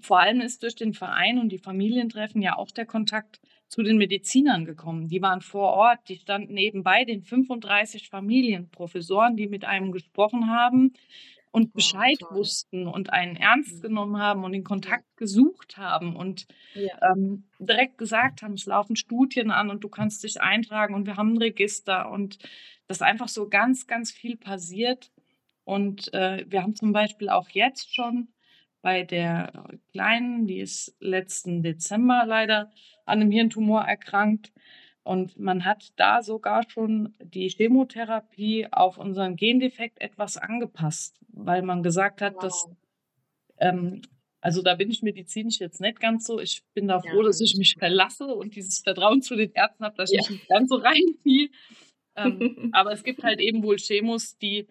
vor allem ist durch den Verein und die Familientreffen ja auch der Kontakt zu den Medizinern gekommen. Die waren vor Ort, die standen nebenbei den 35 Familienprofessoren, die mit einem gesprochen haben und oh, Bescheid oh, wussten und einen ernst mhm. genommen haben und den Kontakt gesucht haben und ja. ähm, direkt gesagt haben, es laufen Studien an und du kannst dich eintragen und wir haben ein Register und das einfach so ganz, ganz viel passiert. Und äh, wir haben zum Beispiel auch jetzt schon bei der Kleinen, die ist letzten Dezember leider an einem Hirntumor erkrankt, und man hat da sogar schon die Chemotherapie auf unseren Gendefekt etwas angepasst, weil man gesagt hat, wow. dass, ähm, also da bin ich medizinisch jetzt nicht ganz so. Ich bin da froh, ja. dass ich mich verlasse und dieses Vertrauen zu den Ärzten habe, dass ich ja. nicht ganz so reinziehe. Ähm, <laughs> aber es gibt halt eben wohl Chemos, die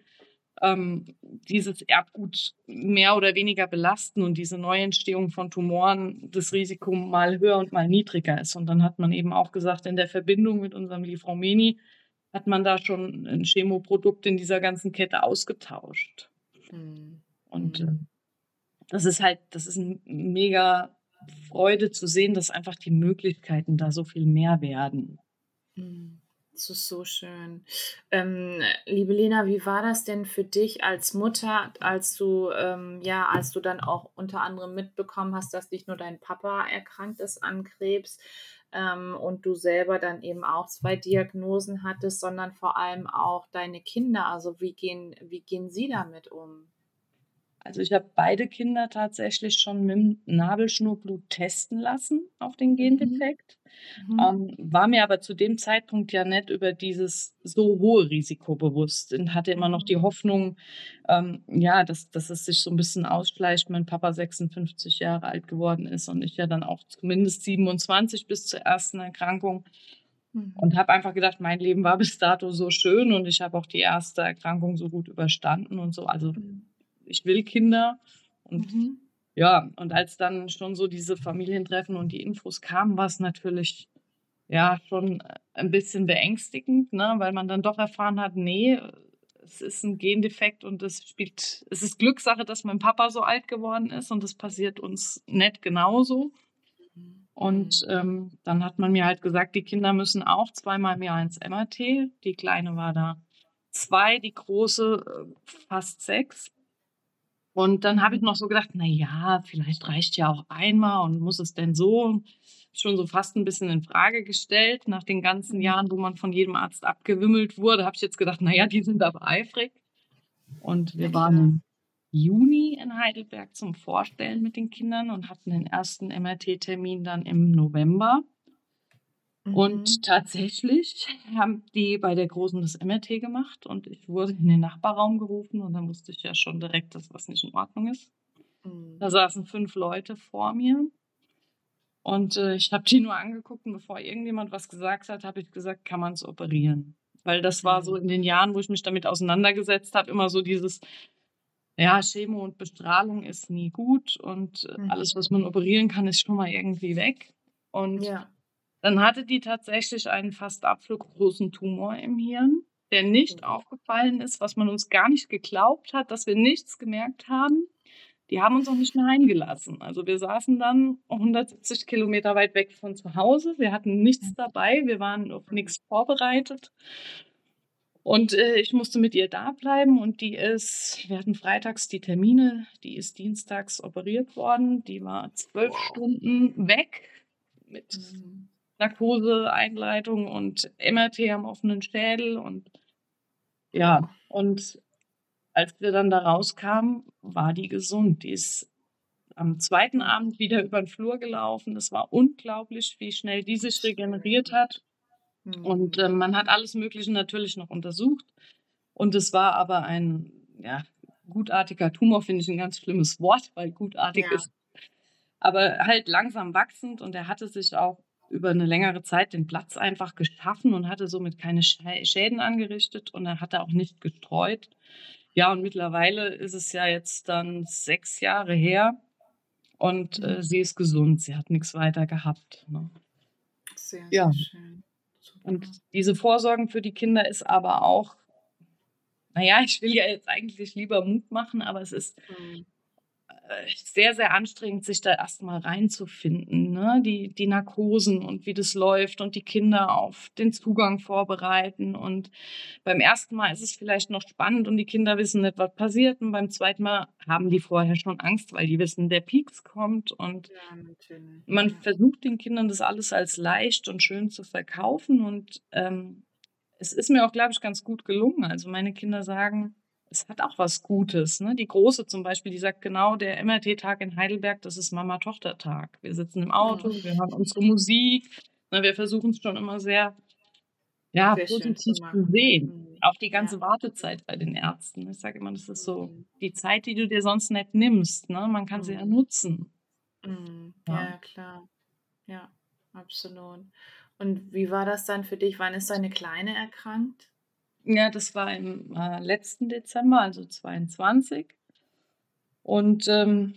ähm, dieses Erbgut mehr oder weniger belasten und diese Neuentstehung von Tumoren das Risiko mal höher und mal niedriger ist. Und dann hat man eben auch gesagt, in der Verbindung mit unserem Lifromeni hat man da schon ein Chemoprodukt in dieser ganzen Kette ausgetauscht. Mhm. Und äh, das ist halt, das ist eine mega Freude zu sehen, dass einfach die Möglichkeiten da so viel mehr werden. Mhm. Das ist so schön. Ähm, liebe Lena, wie war das denn für dich als Mutter, als du, ähm, ja, als du dann auch unter anderem mitbekommen hast, dass nicht nur dein Papa erkrankt ist an Krebs ähm, und du selber dann eben auch zwei Diagnosen hattest, sondern vor allem auch deine Kinder. Also wie gehen, wie gehen sie damit um? Also ich habe beide Kinder tatsächlich schon mit dem Nabelschnurblut testen lassen auf den mhm. Gendefekt. Mhm. Ähm, war mir aber zu dem Zeitpunkt ja nicht über dieses so hohe Risiko bewusst und hatte immer noch die mhm. Hoffnung, ähm, ja, dass, dass es sich so ein bisschen ausschleicht. Mein Papa 56 Jahre alt geworden ist und ich ja dann auch zumindest 27 bis zur ersten Erkrankung. Mhm. Und habe einfach gedacht, mein Leben war bis dato so schön und ich habe auch die erste Erkrankung so gut überstanden und so. Also ich will Kinder. Und mhm. ja, und als dann schon so diese Familientreffen und die Infos kamen, war es natürlich ja schon ein bisschen beängstigend, ne? weil man dann doch erfahren hat, nee, es ist ein Gendefekt und es spielt, es ist Glückssache, dass mein Papa so alt geworden ist und es passiert uns nicht genauso. Und mhm. ähm, dann hat man mir halt gesagt, die Kinder müssen auch zweimal im Jahr ins MRT. Die Kleine war da zwei, die große äh, fast sechs. Und dann habe ich noch so gedacht, na ja, vielleicht reicht ja auch einmal und muss es denn so? Schon so fast ein bisschen in Frage gestellt. Nach den ganzen mhm. Jahren, wo man von jedem Arzt abgewimmelt wurde, habe ich jetzt gedacht, na ja, die sind aber eifrig. Und wir waren im Juni in Heidelberg zum Vorstellen mit den Kindern und hatten den ersten MRT-Termin dann im November. Und mhm. tatsächlich <laughs> haben die bei der Großen das MRT gemacht und ich wurde in den Nachbarraum gerufen und dann wusste ich ja schon direkt, dass was nicht in Ordnung ist. Mhm. Da saßen fünf Leute vor mir und äh, ich habe die nur angeguckt und bevor irgendjemand was gesagt hat, habe ich gesagt, kann man es operieren? Weil das war so mhm. in den Jahren, wo ich mich damit auseinandergesetzt habe, immer so dieses, ja, Chemo und Bestrahlung ist nie gut und mhm. alles, was man operieren kann, ist schon mal irgendwie weg. Und ja dann hatte die tatsächlich einen fast abfluggroßen Tumor im Hirn, der nicht mhm. aufgefallen ist, was man uns gar nicht geglaubt hat, dass wir nichts gemerkt haben. Die haben uns auch nicht mehr eingelassen. Also wir saßen dann 170 Kilometer weit weg von zu Hause. Wir hatten nichts dabei. Wir waren auf nichts vorbereitet. Und äh, ich musste mit ihr da bleiben und die ist, wir hatten freitags die Termine, die ist dienstags operiert worden. Die war zwölf Stunden weg mit mhm. Narkoseeinleitung und MRT am offenen Schädel und ja, und als wir dann da rauskamen, war die gesund. Die ist am zweiten Abend wieder über den Flur gelaufen. Es war unglaublich, wie schnell die sich regeneriert hat. Und äh, man hat alles Mögliche natürlich noch untersucht. Und es war aber ein ja, gutartiger Tumor, finde ich ein ganz schlimmes Wort, weil gutartig ja. ist. Aber halt langsam wachsend und er hatte sich auch über eine längere Zeit den Platz einfach geschaffen und hatte somit keine Schäden angerichtet und er hatte auch nicht gestreut. Ja, und mittlerweile ist es ja jetzt dann sechs Jahre her und äh, sie ist gesund. Sie hat nichts weiter gehabt. Ne? Sehr, ja. sehr schön. Super. Und diese Vorsorgen für die Kinder ist aber auch, naja, ich will ja jetzt eigentlich lieber Mut machen, aber es ist mhm. Äh, sehr, sehr anstrengend, sich da erstmal reinzufinden. Ne? Die, die Narkosen und wie das läuft und die Kinder auf den Zugang vorbereiten. Und beim ersten Mal ist es vielleicht noch spannend und die Kinder wissen nicht, was passiert. Und beim zweiten Mal haben die vorher schon Angst, weil die wissen, der Peaks kommt. Und ja, man versucht den Kindern das alles als leicht und schön zu verkaufen. Und ähm, es ist mir auch, glaube ich, ganz gut gelungen. Also meine Kinder sagen, es hat auch was Gutes. Ne? Die Große zum Beispiel, die sagt genau, der MRT-Tag in Heidelberg, das ist Mama-Tochter-Tag. Wir sitzen im Auto, ja. wir hören unsere Musik. Ne? Wir versuchen es schon immer sehr, ja, sehr positiv zu, zu, sehen. Mhm. Auch die ganze ja. Wartezeit bei den Ärzten. Ich sage immer, das ist so mhm. die Zeit, die du dir sonst nicht nimmst. Ne? Man kann mhm. sie ja mhm. nutzen. Mhm. Ja. ja, klar. Ja, absolut. Und wie war das dann für dich? Wann ist deine Kleine erkrankt? Ja, das war im äh, letzten Dezember, also 22. Und ähm,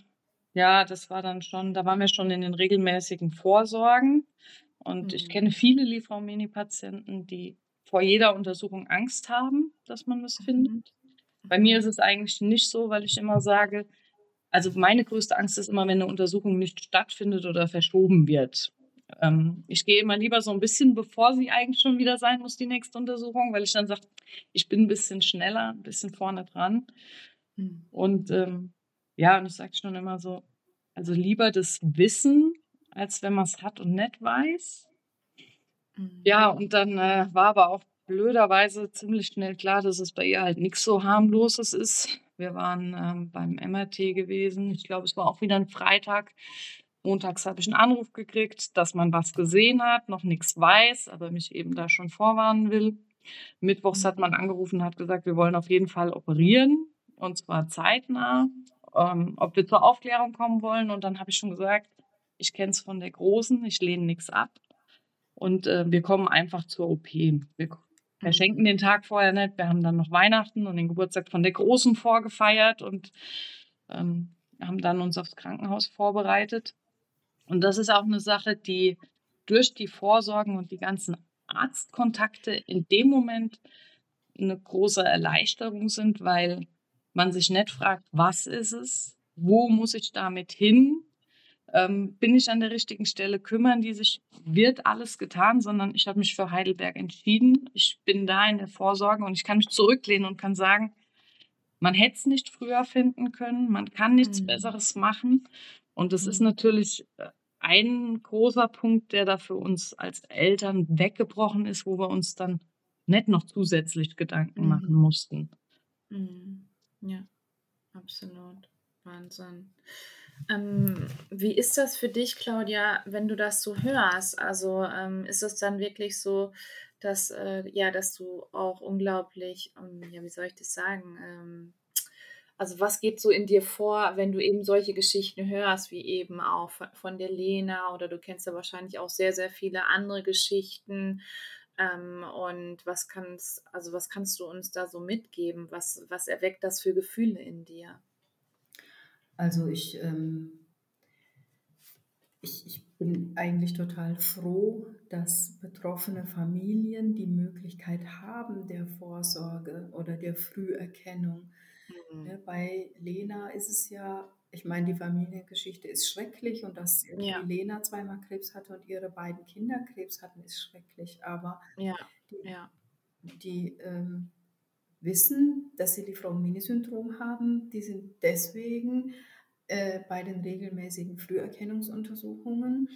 ja, das war dann schon, da waren wir schon in den regelmäßigen Vorsorgen. Und mhm. ich kenne viele Liefermini-Patienten, die vor jeder Untersuchung Angst haben, dass man was mhm. findet. Bei mir ist es eigentlich nicht so, weil ich immer sage, also meine größte Angst ist immer, wenn eine Untersuchung nicht stattfindet oder verschoben wird. Ähm, ich gehe immer lieber so ein bisschen, bevor sie eigentlich schon wieder sein muss, die nächste Untersuchung, weil ich dann sage, ich bin ein bisschen schneller, ein bisschen vorne dran. Mhm. Und ähm, ja, und ich sage schon immer so, also lieber das Wissen, als wenn man es hat und nicht weiß. Mhm. Ja, und dann äh, war aber auch blöderweise ziemlich schnell klar, dass es bei ihr halt nichts so harmloses ist. Wir waren ähm, beim MRT gewesen. Ich glaube, es war auch wieder ein Freitag. Montags habe ich einen Anruf gekriegt, dass man was gesehen hat, noch nichts weiß, aber mich eben da schon vorwarnen will. Mittwochs hat man angerufen und hat gesagt, wir wollen auf jeden Fall operieren und zwar zeitnah, ähm, ob wir zur Aufklärung kommen wollen. Und dann habe ich schon gesagt, ich kenne es von der Großen, ich lehne nichts ab und äh, wir kommen einfach zur OP. Wir verschenken den Tag vorher nicht. Wir haben dann noch Weihnachten und den Geburtstag von der Großen vorgefeiert und ähm, haben dann uns aufs Krankenhaus vorbereitet. Und das ist auch eine Sache, die durch die Vorsorgen und die ganzen Arztkontakte in dem Moment eine große Erleichterung sind, weil man sich nicht fragt, was ist es, wo muss ich damit hin, ähm, bin ich an der richtigen Stelle, kümmern die sich, wird alles getan, sondern ich habe mich für Heidelberg entschieden. Ich bin da in der Vorsorge und ich kann mich zurücklehnen und kann sagen, man hätte es nicht früher finden können, man kann nichts Mhm. Besseres machen. Und das ist Mhm. natürlich äh, ein großer Punkt, der da für uns als Eltern weggebrochen ist, wo wir uns dann nicht noch zusätzlich Gedanken machen Mhm. mussten. Mhm. Ja, absolut. Wahnsinn. Ähm, wie ist das für dich, Claudia, wenn du das so hörst? Also ähm, ist es dann wirklich so, dass, äh, ja, dass du auch unglaublich, ähm, ja, wie soll ich das sagen? Also was geht so in dir vor, wenn du eben solche Geschichten hörst, wie eben auch von, von der Lena oder du kennst ja wahrscheinlich auch sehr, sehr viele andere Geschichten. Ähm, und was kannst, also was kannst du uns da so mitgeben? Was, was erweckt das für Gefühle in dir? Also ich, ähm, ich, ich bin eigentlich total froh, dass betroffene Familien die Möglichkeit haben der Vorsorge oder der Früherkennung. Mhm. Ja, bei Lena ist es ja, ich meine, die Familiengeschichte ist schrecklich und dass Ja, Lena zweimal Krebs hatte und ihre beiden Kinder Krebs hatten, ist schrecklich. Aber ja, die, ja. die ähm, wissen, dass sie Lieferant-Mini-Syndrom haben, die sind deswegen äh, bei den regelmäßigen Früherkennungsuntersuchungen.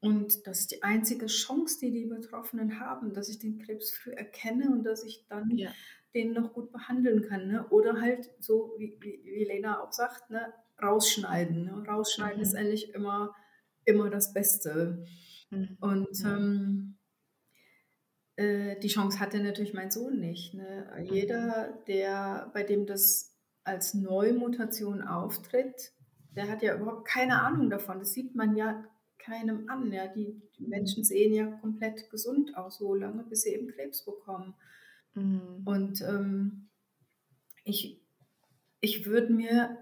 Und das ist die einzige Chance, die die Betroffenen haben, dass ich den Krebs früh erkenne und dass ich dann Ja. Den noch gut behandeln kann. Ne? Oder halt so, wie, wie, wie Lena auch sagt, ne? rausschneiden. Ne? Rausschneiden ist Mhm. eigentlich immer, immer das Beste. Mhm. Und ähm, äh, die Chance hatte natürlich mein Sohn nicht. Ne? Jeder, der, bei dem das als Neumutation auftritt, der hat ja überhaupt keine Ahnung davon. Das sieht man ja keinem an. Ja? Die, die Mhm. Menschen sehen ja komplett gesund aus, so lange, bis sie eben Krebs bekommen. Mhm. Und ähm, ich, ich würde mir,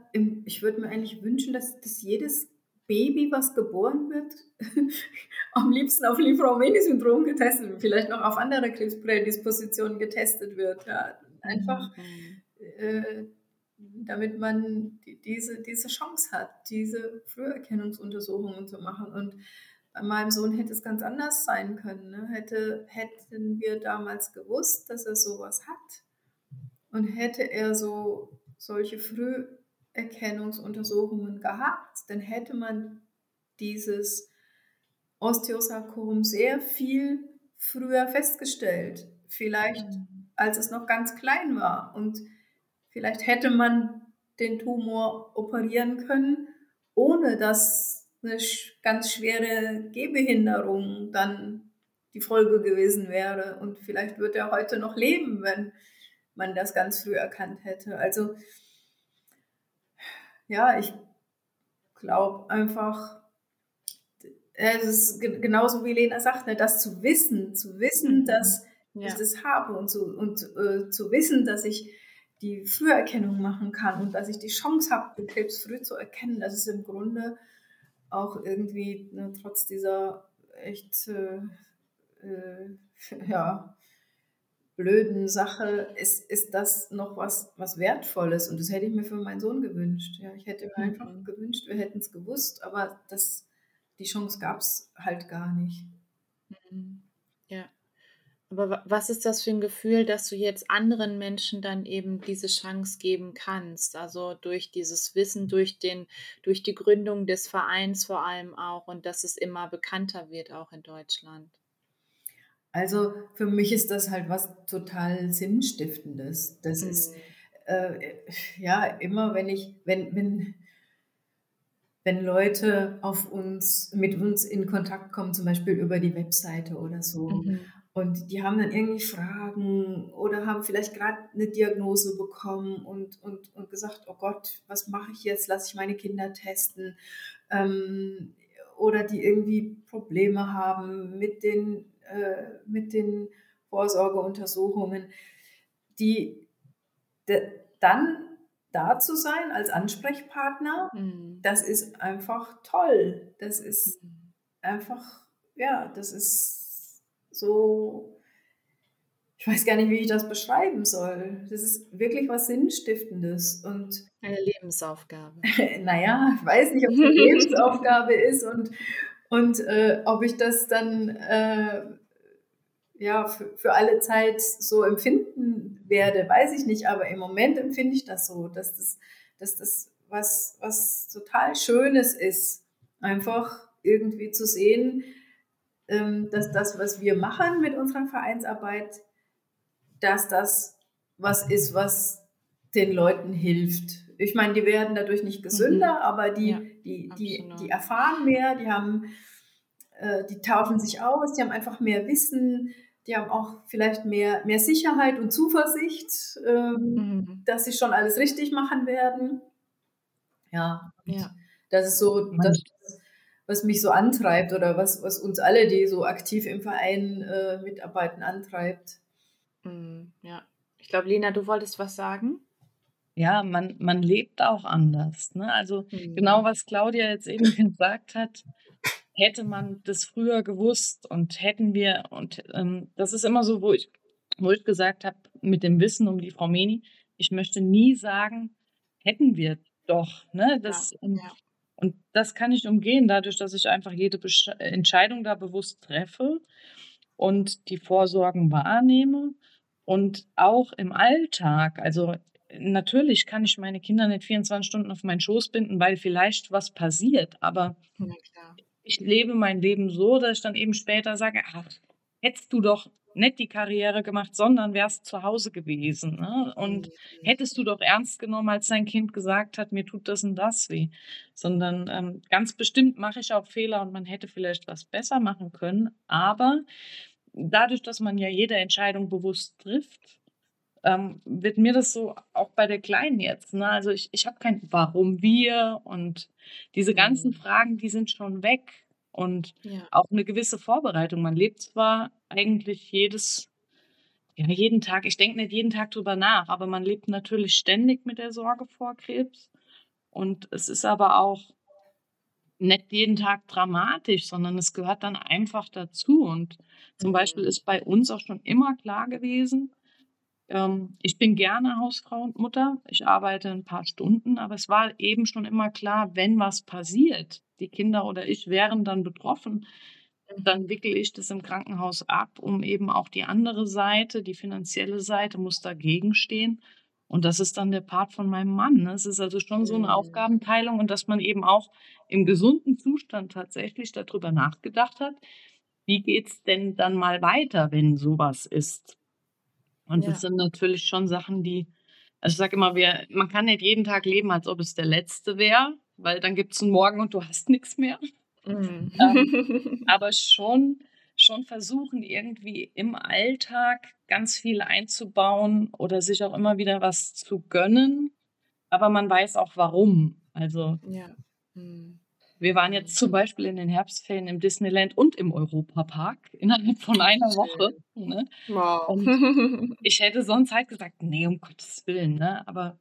ich würd mir eigentlich wünschen, dass, dass jedes Baby, was geboren wird, <laughs> am liebsten auf Lieferant-Mini-Syndrom getestet wird, vielleicht noch auf andere Krebsprädispositionen getestet wird. Ja. Einfach, Mhm. äh, damit man die- diese, diese Chance hat, diese Früherkennungsuntersuchungen zu machen. Und bei meinem Sohn hätte es ganz anders sein können. Ne? Hätte, hätten wir damals gewusst, dass er sowas hat und hätte er so solche Früherkennungsuntersuchungen gehabt, dann hätte man dieses Osteosarkom sehr viel früher festgestellt. Vielleicht Mhm. als es noch ganz klein war. Und vielleicht hätte man den Tumor operieren können, ohne dass eine ganz schwere Gehbehinderung dann die Folge gewesen wäre. Und vielleicht wird er heute noch leben, wenn man das ganz früh erkannt hätte. Also ja, ich glaube einfach, äh, es ist ge- genauso wie Lena sagt, ne, das zu wissen, zu wissen, Mhm. dass ich Ja. das habe und, zu, und äh, zu wissen, dass ich die Früherkennung machen kann und dass ich die Chance habe, den Krebs früh zu erkennen, das ist im Grunde auch irgendwie ne, trotz dieser echt äh, äh, <laughs> ja, blöden Sache ist, ist das noch was, was Wertvolles und das hätte ich mir für meinen Sohn gewünscht. Ja, ich hätte mir einfach Mhm. gewünscht, wir hätten es gewusst, aber das, die Chance gab es halt gar nicht. Mhm. Aber wa- was ist das für ein Gefühl, dass du jetzt anderen Menschen dann eben diese Chance geben kannst? Also durch dieses Wissen, durch den, durch die Gründung des Vereins vor allem auch und dass es immer bekannter wird auch in Deutschland. Also für mich ist das halt was total Sinnstiftendes. Das ist Mhm. äh, ja immer, wenn ich, wenn, wenn, wenn Leute auf uns, mit uns in Kontakt kommen, zum Beispiel über die Webseite oder so, Mhm. und die haben dann irgendwie Fragen oder haben vielleicht gerade eine Diagnose bekommen und, und, und gesagt, oh Gott, was mache ich jetzt? Lass ich meine Kinder testen. Ähm, oder die irgendwie Probleme haben mit den, äh, mit den Vorsorgeuntersuchungen, die de, dann da zu sein als Ansprechpartner, Mhm. das ist einfach toll. Das ist Mhm. einfach, ja, das ist so, ich weiß gar nicht, wie ich das beschreiben soll. Das ist wirklich was Sinnstiftendes. Und Eine Lebensaufgabe. <laughs> naja, ich weiß nicht, ob es eine Lebensaufgabe ist und, und äh, ob ich das dann äh, ja, für, für alle Zeit so empfinden werde, weiß ich nicht, aber im Moment empfinde ich das so, dass das, dass das was, was total Schönes ist, einfach irgendwie zu sehen, ähm, dass das, was wir machen mit unserer Vereinsarbeit, dass das was ist, was den Leuten hilft. Ich meine, die werden dadurch nicht gesünder, mhm. aber die, ja, die, die, die erfahren mehr, die haben, äh, die tauschen sich aus, die haben einfach mehr Wissen, die haben auch vielleicht mehr, mehr Sicherheit und Zuversicht, ähm, mhm. dass sie schon alles richtig machen werden. Ja, ja. das ist so das, was mich so antreibt oder was, was uns alle, die so aktiv im Verein äh, mitarbeiten, antreibt. Mhm, ja, ich glaube, Lena, du wolltest was sagen? Ja, man, man lebt auch anders. Ne? Also mhm. genau, was Claudia jetzt eben <laughs> gesagt hat, hätte man das früher gewusst und hätten wir, und ähm, das ist immer so, wo ich, wo ich gesagt habe, mit dem Wissen um die Frau Meni, ich möchte nie sagen, hätten wir doch. Ne? Das, ja, ja. Und das kann ich umgehen, dadurch, dass ich einfach jede Besch Entscheidung da bewusst treffe und die Vorsorgen wahrnehme. Und auch im Alltag, also natürlich kann ich meine Kinder nicht 24 Stunden auf meinen Schoß binden, weil vielleicht was passiert. Aber ich lebe mein Leben so, dass ich dann eben später sage, ach, hättest du doch nicht die Karriere gemacht, sondern wärst zu Hause gewesen. Ne? Und mhm. hättest du doch ernst genommen, als dein Kind gesagt hat, mir tut das und das weh. Sondern ähm, ganz bestimmt mache ich auch Fehler und man hätte vielleicht was besser machen können. Aber dadurch, dass man ja jede Entscheidung bewusst trifft, ähm, wird mir das so auch bei der Kleinen jetzt. Ne? Also ich, ich habe kein Warum wir und diese ganzen mhm. Fragen, die sind schon weg. Und ja. auch eine gewisse Vorbereitung. Man lebt zwar eigentlich jedes, ja, jeden Tag, ich denke nicht jeden Tag drüber nach, aber man lebt natürlich ständig mit der Sorge vor Krebs. Und es ist aber auch nicht jeden Tag dramatisch, sondern es gehört dann einfach dazu. Und zum. Beispiel ist bei uns auch schon immer klar gewesen, ähm, ich bin gerne Hausfrau und Mutter. Ich arbeite ein paar Stunden, aber es war eben schon immer klar, wenn was passiert, die Kinder oder ich wären dann betroffen, dann wickele ich das im Krankenhaus ab, um eben auch die andere Seite, die finanzielle Seite, muss dagegen stehen. Und das ist dann der Part von meinem Mann. Ne? Es ist also schon so eine mhm. Aufgabenteilung und dass man eben auch im gesunden Zustand tatsächlich darüber nachgedacht hat, wie geht es denn dann mal weiter, wenn sowas ist. Und ja. das sind natürlich schon Sachen, die, also ich sage immer, wir, man kann nicht jeden Tag leben, als ob es der letzte wäre, weil dann gibt es einen Morgen und du hast nichts mehr. Mhm. Ähm, <laughs> aber schon, schon versuchen, irgendwie im Alltag ganz viel einzubauen oder sich auch immer wieder was zu gönnen. Aber man weiß auch warum. Also ja. Mhm. Wir waren jetzt zum Beispiel in den Herbstferien im Disneyland und im Europapark innerhalb von einer Woche. Ne? Wow. Und <laughs> ich hätte sonst halt gesagt, nee, um Gottes Willen, ne? Aber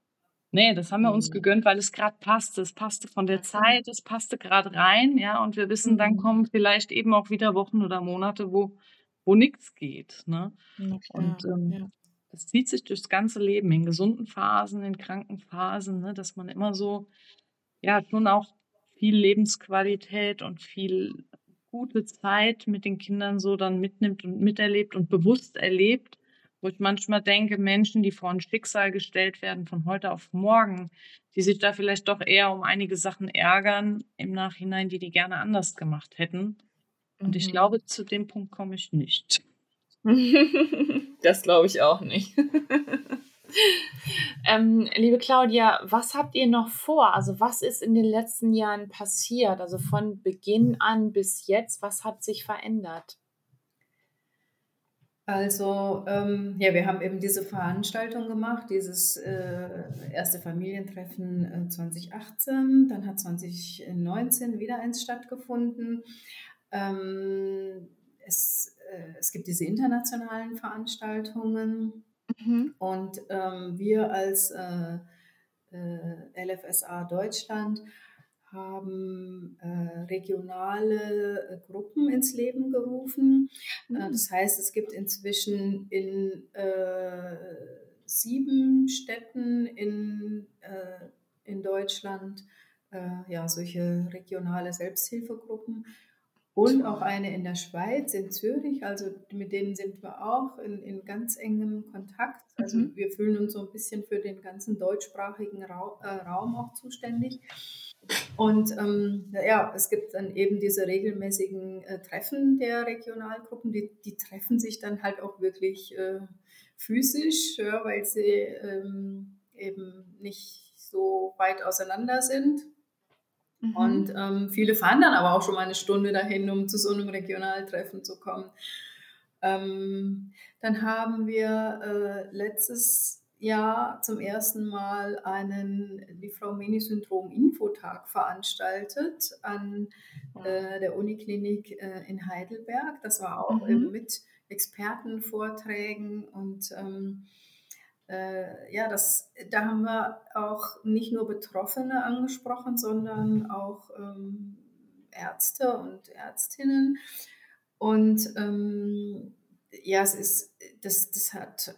nee, das haben wir uns mhm. gegönnt, weil es gerade passte. Es passte von der Zeit, es passte gerade rein, ja. Und wir wissen, dann mhm. kommen vielleicht eben auch wieder Wochen oder Monate, wo, wo nichts geht. Ne? Ja, und ähm, ja. das zieht sich durchs ganze Leben, in gesunden Phasen, in kranken Phasen, ne? dass man immer so, ja, schon auch viel Lebensqualität und viel gute Zeit mit den Kindern so dann mitnimmt und miterlebt und bewusst erlebt, wo ich manchmal denke, Menschen, die vor ein Schicksal gestellt werden von heute auf morgen, die sich da vielleicht doch eher um einige Sachen ärgern im Nachhinein, die die gerne anders gemacht hätten. Und mhm. ich glaube, zu dem Punkt komme ich nicht. <laughs> das glaube ich auch nicht. <laughs> ähm, liebe Claudia, was habt ihr noch vor? Also was ist in den letzten Jahren passiert? Also von Beginn an bis jetzt, was hat sich verändert? Also ähm, ja, wir haben eben diese Veranstaltung gemacht, dieses äh, erste Familientreffen äh, 2018, dann hat 2019 wieder eins stattgefunden. Ähm, es, äh, es gibt diese internationalen Veranstaltungen, Mhm. Und ähm, wir als äh, äh, LFSA Deutschland haben äh, regionale äh, Gruppen ins Leben gerufen. Äh, mhm. das heißt, es gibt inzwischen in äh, sieben Städten in, in Deutschland ja, solche regionale Selbsthilfegruppen. Und auch eine in der Schweiz, in Zürich. Also mit denen sind wir auch in, in ganz engem Kontakt. Also mhm. wir fühlen uns so ein bisschen für den ganzen deutschsprachigen Raum, äh, Raum auch zuständig. Und ähm, ja, es gibt dann eben diese regelmäßigen äh, Treffen der Regionalgruppen, die, die treffen sich dann halt auch wirklich äh, physisch, ja, weil sie ähm, eben nicht so weit auseinander sind. Mhm. Und ähm, viele fahren dann aber auch schon mal eine Stunde dahin, um zu so einem Regionaltreffen zu kommen. Ähm, dann haben wir äh, letztes Jahr zum ersten Mal einen Lieferomeni-Syndrom-Infotag veranstaltet an äh, der Uniklinik äh, in Heidelberg. Das war auch mhm. mit Expertenvorträgen und ähm, äh, ja, das, da haben wir auch nicht nur Betroffene angesprochen, sondern auch ähm, Ärzte und Ärztinnen. Und ähm, ja, es ist, das, das hat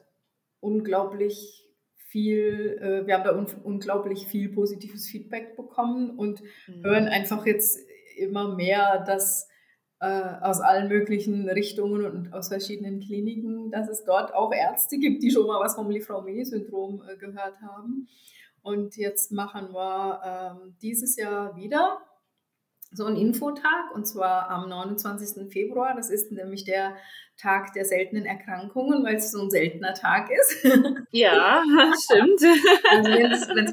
unglaublich viel, äh, wir haben da un unglaublich viel positives Feedback bekommen und mhm. hören einfach jetzt immer mehr, dass aus allen möglichen Richtungen und aus verschiedenen Kliniken, dass es dort auch Ärzte gibt, die schon mal was vom Lifraumeni-Syndrom äh, gehört haben. Und jetzt machen wir ähm, dieses Jahr wieder so einen Infotag und zwar am 29. Februar. Das ist nämlich der Tag der seltenen Erkrankungen, weil es so ein seltener Tag ist. <laughs> Ja, <laughs> stimmt. Also wenn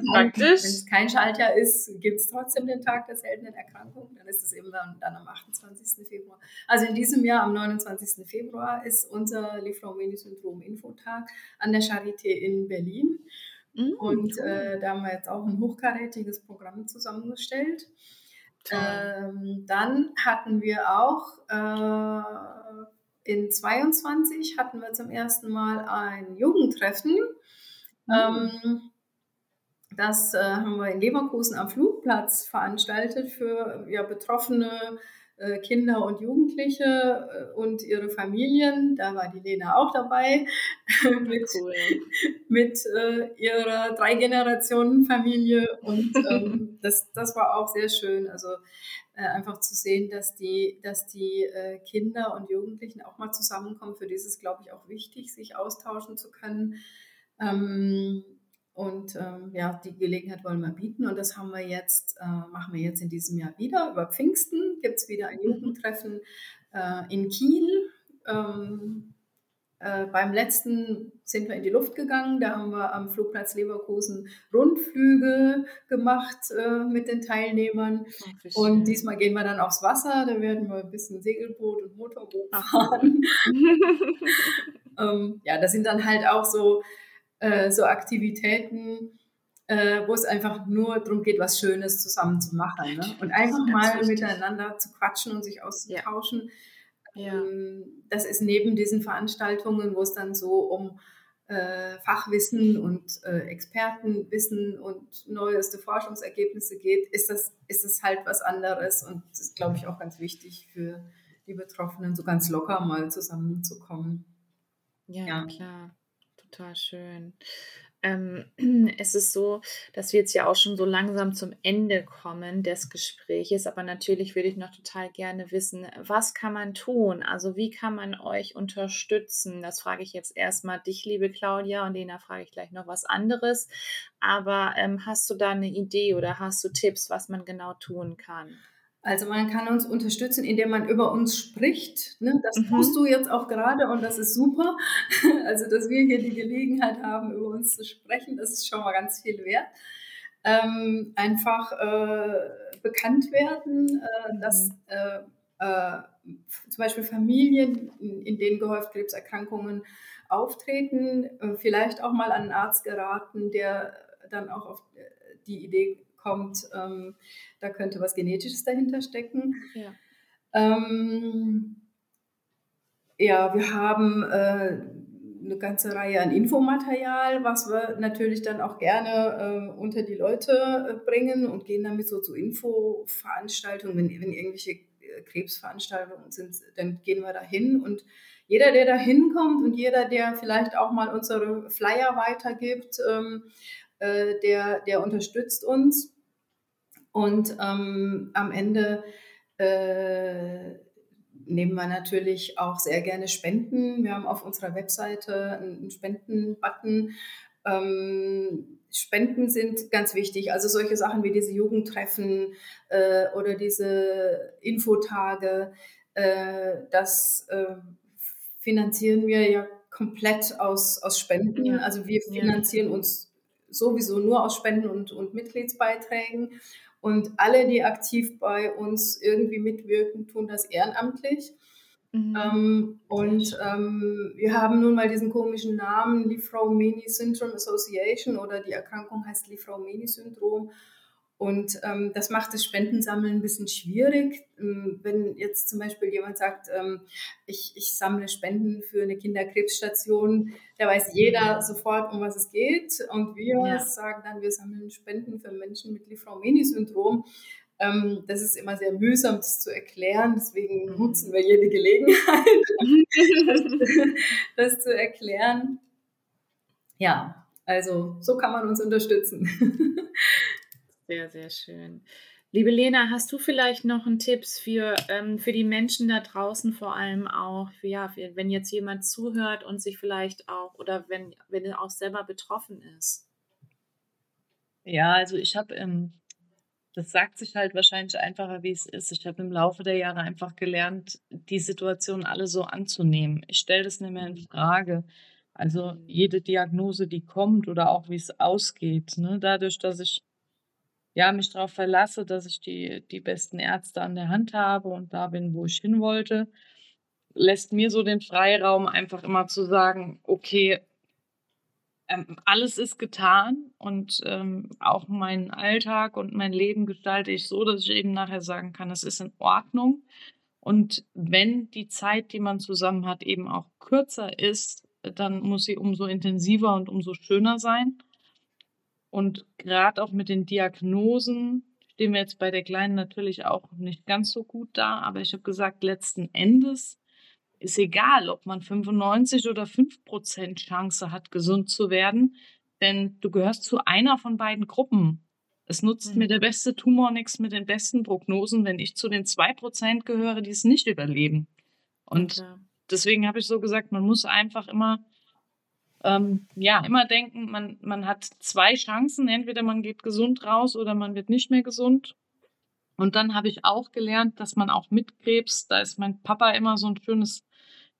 es kein, Schaltjahr ist, gibt es trotzdem den Tag der seltenen Erkrankungen. Dann ist es eben dann, dann, am 28. Februar. Also in diesem Jahr, am 29. Februar, ist unser Lifraumeni-Syndrom-Infotag an der Charité in Berlin. Mhm, und äh, da haben wir jetzt auch ein hochkarätiges Programm zusammengestellt. Ähm, dann hatten wir auch äh, in 22 hatten wir zum ersten Mal ein Jugendtreffen. Mhm. Ähm, das äh, haben wir in Leverkusen am Flugplatz veranstaltet für ja, betroffene Kinder und Jugendliche äh, und ihre Familien. Da war die Lena auch dabei <laughs> mit, cool. mit äh, ihrer drei Generationen Familie und <laughs> ähm, das, das war auch sehr schön. Also äh, einfach zu sehen, dass die, dass die äh, Kinder und Jugendlichen auch mal zusammenkommen. Für dieses glaube ich auch wichtig, sich austauschen zu können. Ähm, und ähm, ja, die Gelegenheit wollen wir bieten und das haben wir jetzt, äh, machen wir jetzt in diesem Jahr wieder. Über Pfingsten gibt es wieder ein mhm. Jugendtreffen äh, in Kiel. Ähm, äh, beim letzten sind wir in die Luft gegangen. Da haben wir am Flugplatz Leverkusen Rundflüge gemacht äh, mit den Teilnehmern. Ach, und diesmal gehen wir dann aufs Wasser. Da werden wir ein bisschen Segelboot und Motorboot fahren. <laughs> ähm, ja, das sind dann halt auch so äh, so Aktivitäten, äh, wo es einfach nur darum geht, was Schönes zusammen zu machen. Ne? Und einfach mal wichtig. miteinander zu quatschen und sich auszutauschen. Ja. Ähm, das ist neben diesen Veranstaltungen, wo es dann so um äh, Fachwissen und äh, Expertenwissen und neueste Forschungsergebnisse geht, ist das, ist das halt was anderes und das ist, glaube ich, auch ganz wichtig für die Betroffenen, so ganz locker mal zusammenzukommen. Ja, ja. klar total schön. Ähm, <clears throat> es ist so, dass wir jetzt ja auch schon so langsam zum Ende kommen des Gespräches, aber natürlich würde ich noch total gerne wissen, was kann man tun? Also wie kann man euch unterstützen? Das frage ich jetzt erstmal dich, liebe Claudia, und Lena frage ich gleich noch was anderes. Aber ähm, hast du da eine Idee oder hast du Tipps, was man genau tun kann? Also man kann uns unterstützen, indem man über uns spricht. Ne? Das mhm. tust du jetzt auch gerade und das ist super. <laughs> Also dass wir hier die Gelegenheit haben, über uns zu sprechen, das ist schon mal ganz viel wert. Ähm, einfach äh, bekannt werden, äh, dass mhm. äh, äh, zum Beispiel Familien, in, denen gehäuft Krebserkrankungen auftreten, äh, vielleicht auch mal an einen Arzt geraten, der dann auch auf die Idee kommt, ähm, da könnte was Genetisches dahinter stecken. Ja, ähm, ja wir haben äh, eine ganze Reihe an Infomaterial, was wir natürlich dann auch gerne äh, unter die Leute äh, bringen und gehen damit so zu Infoveranstaltungen, wenn, wenn irgendwelche äh, Krebsveranstaltungen sind, dann gehen wir da hin und jeder, der da hinkommt und jeder, der vielleicht auch mal unsere Flyer weitergibt, ähm, äh, der, der unterstützt uns. Und ähm, am Ende äh, nehmen wir natürlich auch sehr gerne Spenden. Wir haben auf unserer Webseite einen Spenden-Button. Ähm, Spenden sind ganz wichtig. Also solche Sachen wie diese Jugendtreffen äh, oder diese Infotage, äh, das äh, finanzieren wir ja komplett aus, aus Spenden. Ja. Also wir finanzieren ja. uns sowieso nur aus Spenden und, und Mitgliedsbeiträgen. Und alle, die aktiv bei uns irgendwie mitwirken, tun das ehrenamtlich. Mhm. Ähm, und ähm, wir haben nun mal diesen komischen Namen Lifraumeni Syndrome Association oder die Erkrankung heißt Lifraumeni Syndrom. Und ähm, das macht das Spendensammeln ein bisschen schwierig. Ähm, wenn jetzt zum Beispiel jemand sagt, ähm, ich, ich sammle Spenden für eine Kinderkrebsstation, da weiß jeder sofort, um was es geht. Und wir ja. sagen dann, wir sammeln Spenden für Menschen mit Lifraumeni-Syndrom. Ähm, das ist immer sehr mühsam, das zu erklären. Deswegen mhm. nutzen wir jede Gelegenheit, <laughs> das zu erklären. Ja, also so kann man uns unterstützen. <laughs> Sehr, sehr schön. Liebe Lena, hast du vielleicht noch einen Tipps für, ähm, für die Menschen da draußen, vor allem auch, für, ja, für, wenn jetzt jemand zuhört und sich vielleicht auch oder wenn, wenn er auch selber betroffen ist? Ja, also ich habe, ähm, das sagt sich halt wahrscheinlich einfacher, wie es ist. Ich habe im Laufe der Jahre einfach gelernt, die Situation alle so anzunehmen. Ich stelle das nicht mehr in Frage. Also jede Diagnose, die kommt oder auch wie es ausgeht, ne? dadurch, dass ich ja, mich darauf verlasse, dass ich die, die besten Ärzte an der Hand habe und da bin, wo ich hin wollte, lässt mir so den Freiraum, einfach immer zu sagen, okay, ähm, alles ist getan und ähm, auch meinen Alltag und mein Leben gestalte ich so, dass ich eben nachher sagen kann, es ist in Ordnung. Und wenn die Zeit, die man zusammen hat, eben auch kürzer ist, dann muss sie umso intensiver und umso schöner sein. Und gerade auch mit den Diagnosen stehen wir jetzt bei der Kleinen natürlich auch nicht ganz so gut da. Aber ich habe gesagt, letzten Endes ist egal, ob man 95 oder 5 Prozent Chance hat, gesund zu werden. Denn du gehörst zu einer von beiden Gruppen. Es nutzt mhm. mir der beste Tumor nichts mit den besten Prognosen, wenn ich zu den 2 Prozent gehöre, die es nicht überleben. Und okay. deswegen habe ich so gesagt, man muss einfach immer ähm, ja, immer denken, man, man hat zwei Chancen. Entweder man geht gesund raus oder man wird nicht mehr gesund. Und dann habe ich auch gelernt, dass man auch mit Krebs, da ist mein Papa immer so ein schönes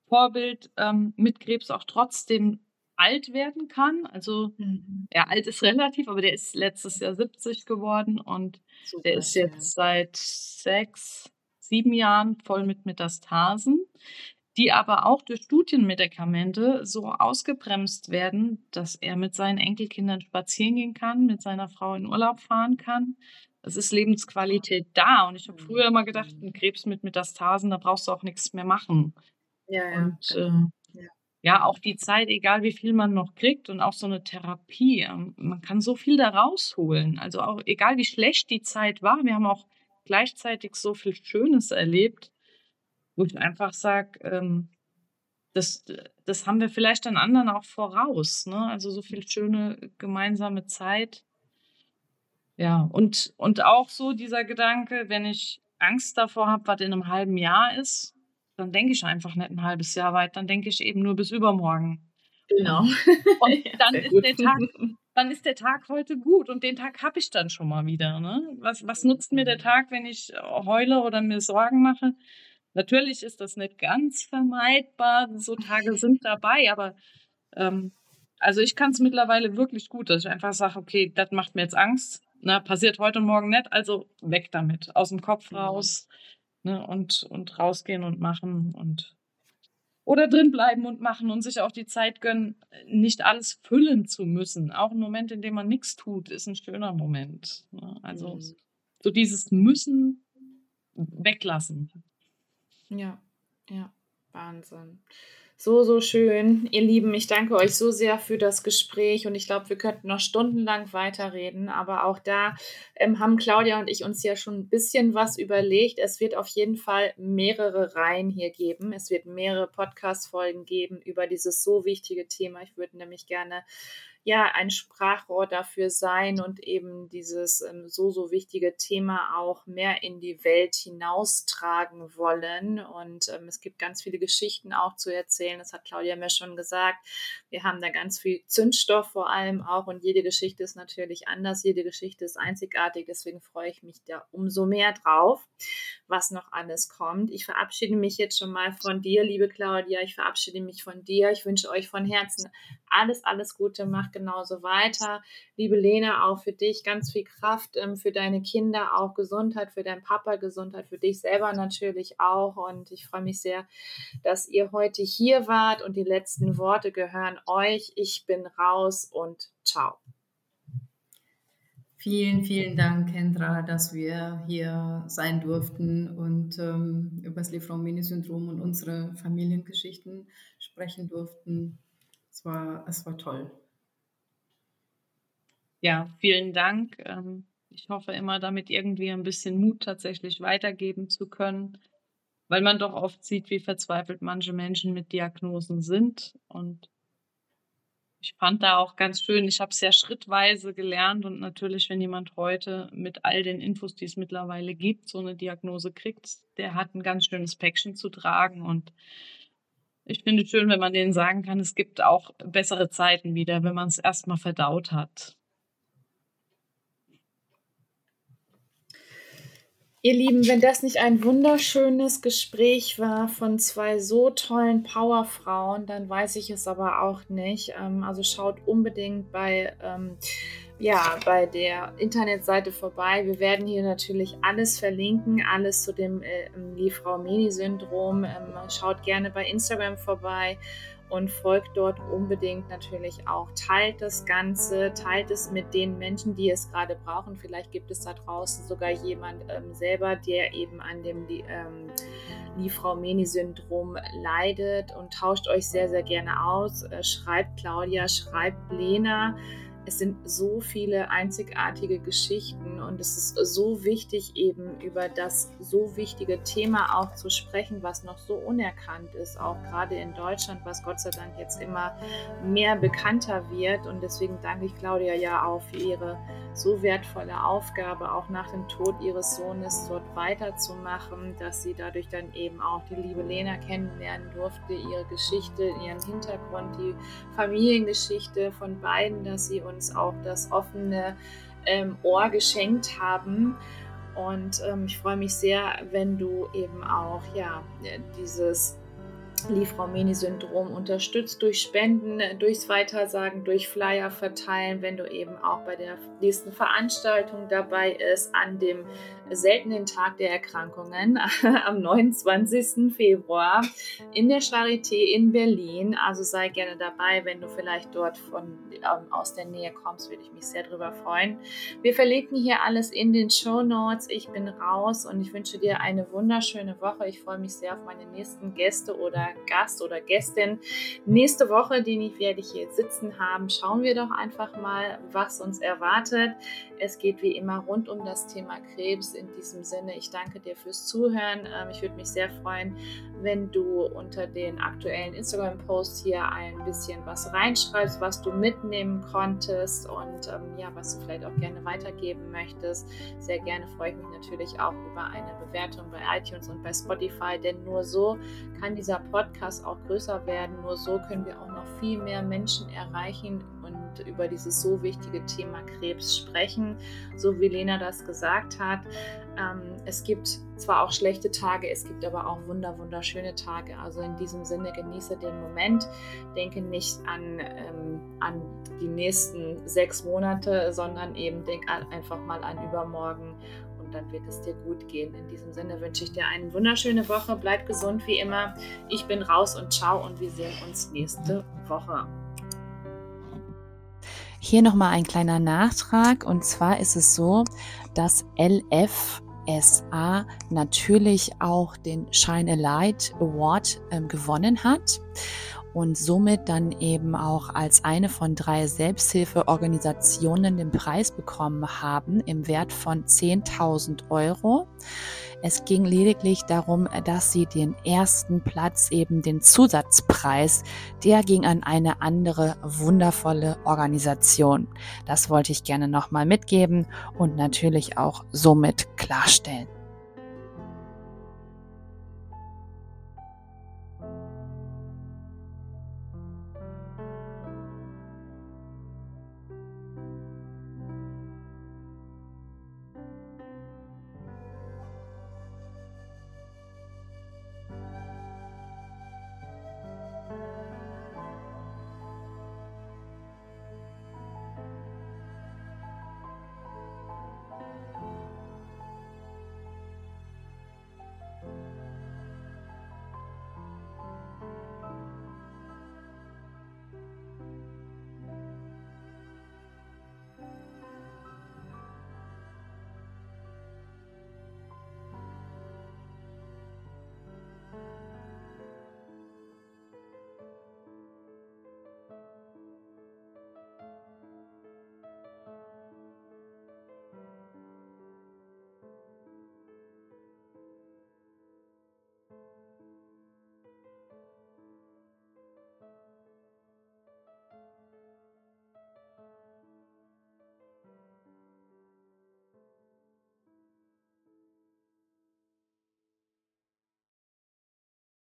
Vorbild, ähm, mit Krebs auch trotzdem alt werden kann. Also, mhm. ja, alt ist relativ, aber der ist letztes Jahr 70 geworden und Super, der ist jetzt ja. seit sechs, sieben Jahren voll mit Metastasen die aber auch durch Studienmedikamente so ausgebremst werden, dass er mit seinen Enkelkindern spazieren gehen kann, mit seiner Frau in Urlaub fahren kann. Es ist Lebensqualität da. Und ich habe früher immer gedacht, ein Krebs mit Metastasen, da brauchst du auch nichts mehr machen. Ja, ja. Und genau. äh, ja. ja, auch die Zeit, egal wie viel man noch kriegt und auch so eine Therapie, ähm, man kann so viel da rausholen. Also auch egal wie schlecht die Zeit war, wir haben auch gleichzeitig so viel Schönes erlebt wo ich einfach sage, ähm, das, das haben wir vielleicht an anderen auch voraus. Ne? Also so viel schöne gemeinsame Zeit. Ja, und, und auch so dieser Gedanke, wenn ich Angst davor habe, was in einem halben Jahr ist, dann denke ich einfach nicht ein halbes Jahr weit, dann denke ich eben nur bis übermorgen. Genau. Und <laughs> dann ist der Tag, <laughs> dann ist der Tag heute gut und den Tag habe ich dann schon mal wieder. Ne? Was, was nutzt mir der Tag, wenn ich heule oder mir Sorgen mache? Natürlich ist das nicht ganz vermeidbar, so Tage <laughs> sind dabei, aber ähm, also ich kann es mittlerweile wirklich gut, dass ich einfach sage, okay, das macht mir jetzt Angst, ne, passiert heute und morgen nicht, also weg damit, aus dem Kopf raus ne, und, und rausgehen und machen und oder drin bleiben und machen und sich auch die Zeit gönnen, nicht alles füllen zu müssen. Auch ein Moment, in dem man nichts tut, ist ein schöner Moment. Ne? Also mhm. so dieses Müssen weglassen. Ja, ja, Wahnsinn. So, so schön. Ihr Lieben, ich danke euch so sehr für das Gespräch und ich glaube, wir könnten noch stundenlang weiterreden, aber auch da ähm, haben Claudia und ich uns ja schon ein bisschen was überlegt. Es wird auf jeden Fall mehrere Reihen hier geben. Es wird mehrere Podcast-Folgen geben über dieses so wichtige Thema. Ich würde nämlich gerne ja ein Sprachrohr dafür sein und eben dieses ähm, so, so wichtige Thema auch mehr in die Welt hinaustragen wollen. Und ähm, es gibt ganz viele Geschichten auch zu erzählen. Das hat Claudia mir schon gesagt. Wir haben da ganz viel Zündstoff vor allem auch und jede Geschichte ist natürlich anders. Jede Geschichte ist einzigartig. Deswegen freue ich mich da umso mehr drauf, was noch alles kommt. Ich verabschiede mich jetzt schon mal von dir, liebe Claudia. Ich verabschiede mich von dir. Ich wünsche euch von Herzen alles, alles Gute. Macht genauso weiter. Liebe Lena, auch für dich ganz viel Kraft, ähm, für deine Kinder auch Gesundheit, für deinen Papa Gesundheit, für dich selber natürlich auch. Und ich freue mich sehr, dass ihr heute hier wart und die letzten Worte gehören euch. Ich bin raus und ciao. Vielen, vielen Dank, Kendra, dass wir hier sein durften und ähm, über das Lieferant-Mini-Syndrom und unsere Familiengeschichten sprechen durften. Es war, es war toll. Ja, vielen Dank. Ähm, ich hoffe immer, damit irgendwie ein bisschen Mut tatsächlich weitergeben zu können, weil man doch oft sieht, wie verzweifelt manche Menschen mit Diagnosen sind und ich fand da auch ganz schön, ich habe es ja schrittweise gelernt und natürlich, wenn jemand heute mit all den Infos, die es mittlerweile gibt, so eine Diagnose kriegt, der hat ein ganz schönes Päckchen zu tragen und ich finde es schön, wenn man denen sagen kann, es gibt auch bessere Zeiten wieder, wenn man es erstmal verdaut hat. Ihr Lieben, wenn das nicht ein wunderschönes Gespräch war von zwei so tollen Powerfrauen, dann weiß ich es aber auch nicht. Ähm, also schaut unbedingt bei, ähm, ja, bei der Internetseite vorbei. Wir werden hier natürlich alles verlinken, alles zu dem äh, Liefrau-Meni-Syndrom. Ähm, schaut gerne bei Instagram vorbei und folgt dort unbedingt natürlich auch. Teilt das Ganze, teilt es mit den Menschen, die es gerade brauchen. Vielleicht gibt es da draußen sogar jemand ähm, selber, der eben an dem ähm, Liefrau-Meni-Syndrom leidet und tauscht euch sehr, sehr gerne aus. Äh, schreibt Claudia, schreibt Lena es sind so viele einzigartige Geschichten und es ist so wichtig, eben über das so wichtige Thema auch zu sprechen, was noch so unerkannt ist, auch gerade in Deutschland, was Gott sei Dank jetzt immer mehr bekannter wird. Und deswegen danke ich Claudia ja auch für ihre so wertvolle Aufgabe, auch nach dem Tod ihres Sohnes dort weiterzumachen, dass sie dadurch dann eben auch die liebe Lena kennenlernen durfte, ihre Geschichte, ihren Hintergrund, die Familiengeschichte von beiden, dass sie uns auch das offene ähm, Ohr geschenkt haben. Und ähm, ich freue mich sehr, wenn du eben auch ja dieses Liefraumeni-Syndrom unterstützt durch Spenden, durchs Weitersagen, durch Flyer verteilen, wenn du eben auch bei der nächsten Veranstaltung dabei ist, an dem seltenen Tag der Erkrankungen <laughs> am 29. Februar in der Charité in Berlin. Also sei gerne dabei, wenn du vielleicht dort von, ähm, aus der Nähe kommst, würde ich mich sehr darüber freuen. Wir verlinken hier alles in den Show Notes. Ich bin raus und ich wünsche dir eine wunderschöne Woche. Ich freue mich sehr auf meine nächsten Gäste oder Gast oder Gästin. Nächste Woche, den ich werde ich hier sitzen haben, schauen wir doch einfach mal, was uns erwartet. Es geht wie immer rund um das Thema Krebs. In diesem Sinne, ich danke dir fürs Zuhören. Ähm, ich würde mich sehr freuen, wenn du unter den aktuellen Instagram-Posts hier ein bisschen was reinschreibst, was du mitnehmen konntest und ähm, ja, was du vielleicht auch gerne weitergeben möchtest. Sehr gerne freue ich mich natürlich auch über eine Bewertung bei iTunes und bei Spotify, denn nur so kann dieser Podcast auch größer werden. Nur so können wir auch noch viel mehr Menschen erreichen und über dieses so wichtige Thema Krebs sprechen, so wie Lena das gesagt hat. Ähm, es gibt zwar auch schlechte Tage, es gibt aber auch wunder, wunderschöne Tage. Also in diesem Sinne genieße den Moment, denke nicht an, ähm, an die nächsten sechs Monate, sondern eben denk einfach mal an übermorgen und dann wird es dir gut gehen. In diesem Sinne wünsche ich dir eine wunderschöne Woche, bleib gesund wie immer. Ich bin raus und ciao und wir sehen uns nächste Woche. Hier nochmal ein kleiner Nachtrag und zwar ist es so, dass LFSA natürlich auch den Shine a Light Award äh, gewonnen hat und somit dann eben auch als eine von drei Selbsthilfeorganisationen den Preis bekommen haben im Wert von 10.000 Euro. Es ging lediglich darum, dass sie den ersten Platz, eben den Zusatzpreis, der ging an eine andere wundervolle Organisation. Das wollte ich gerne nochmal mitgeben und natürlich auch somit klarstellen.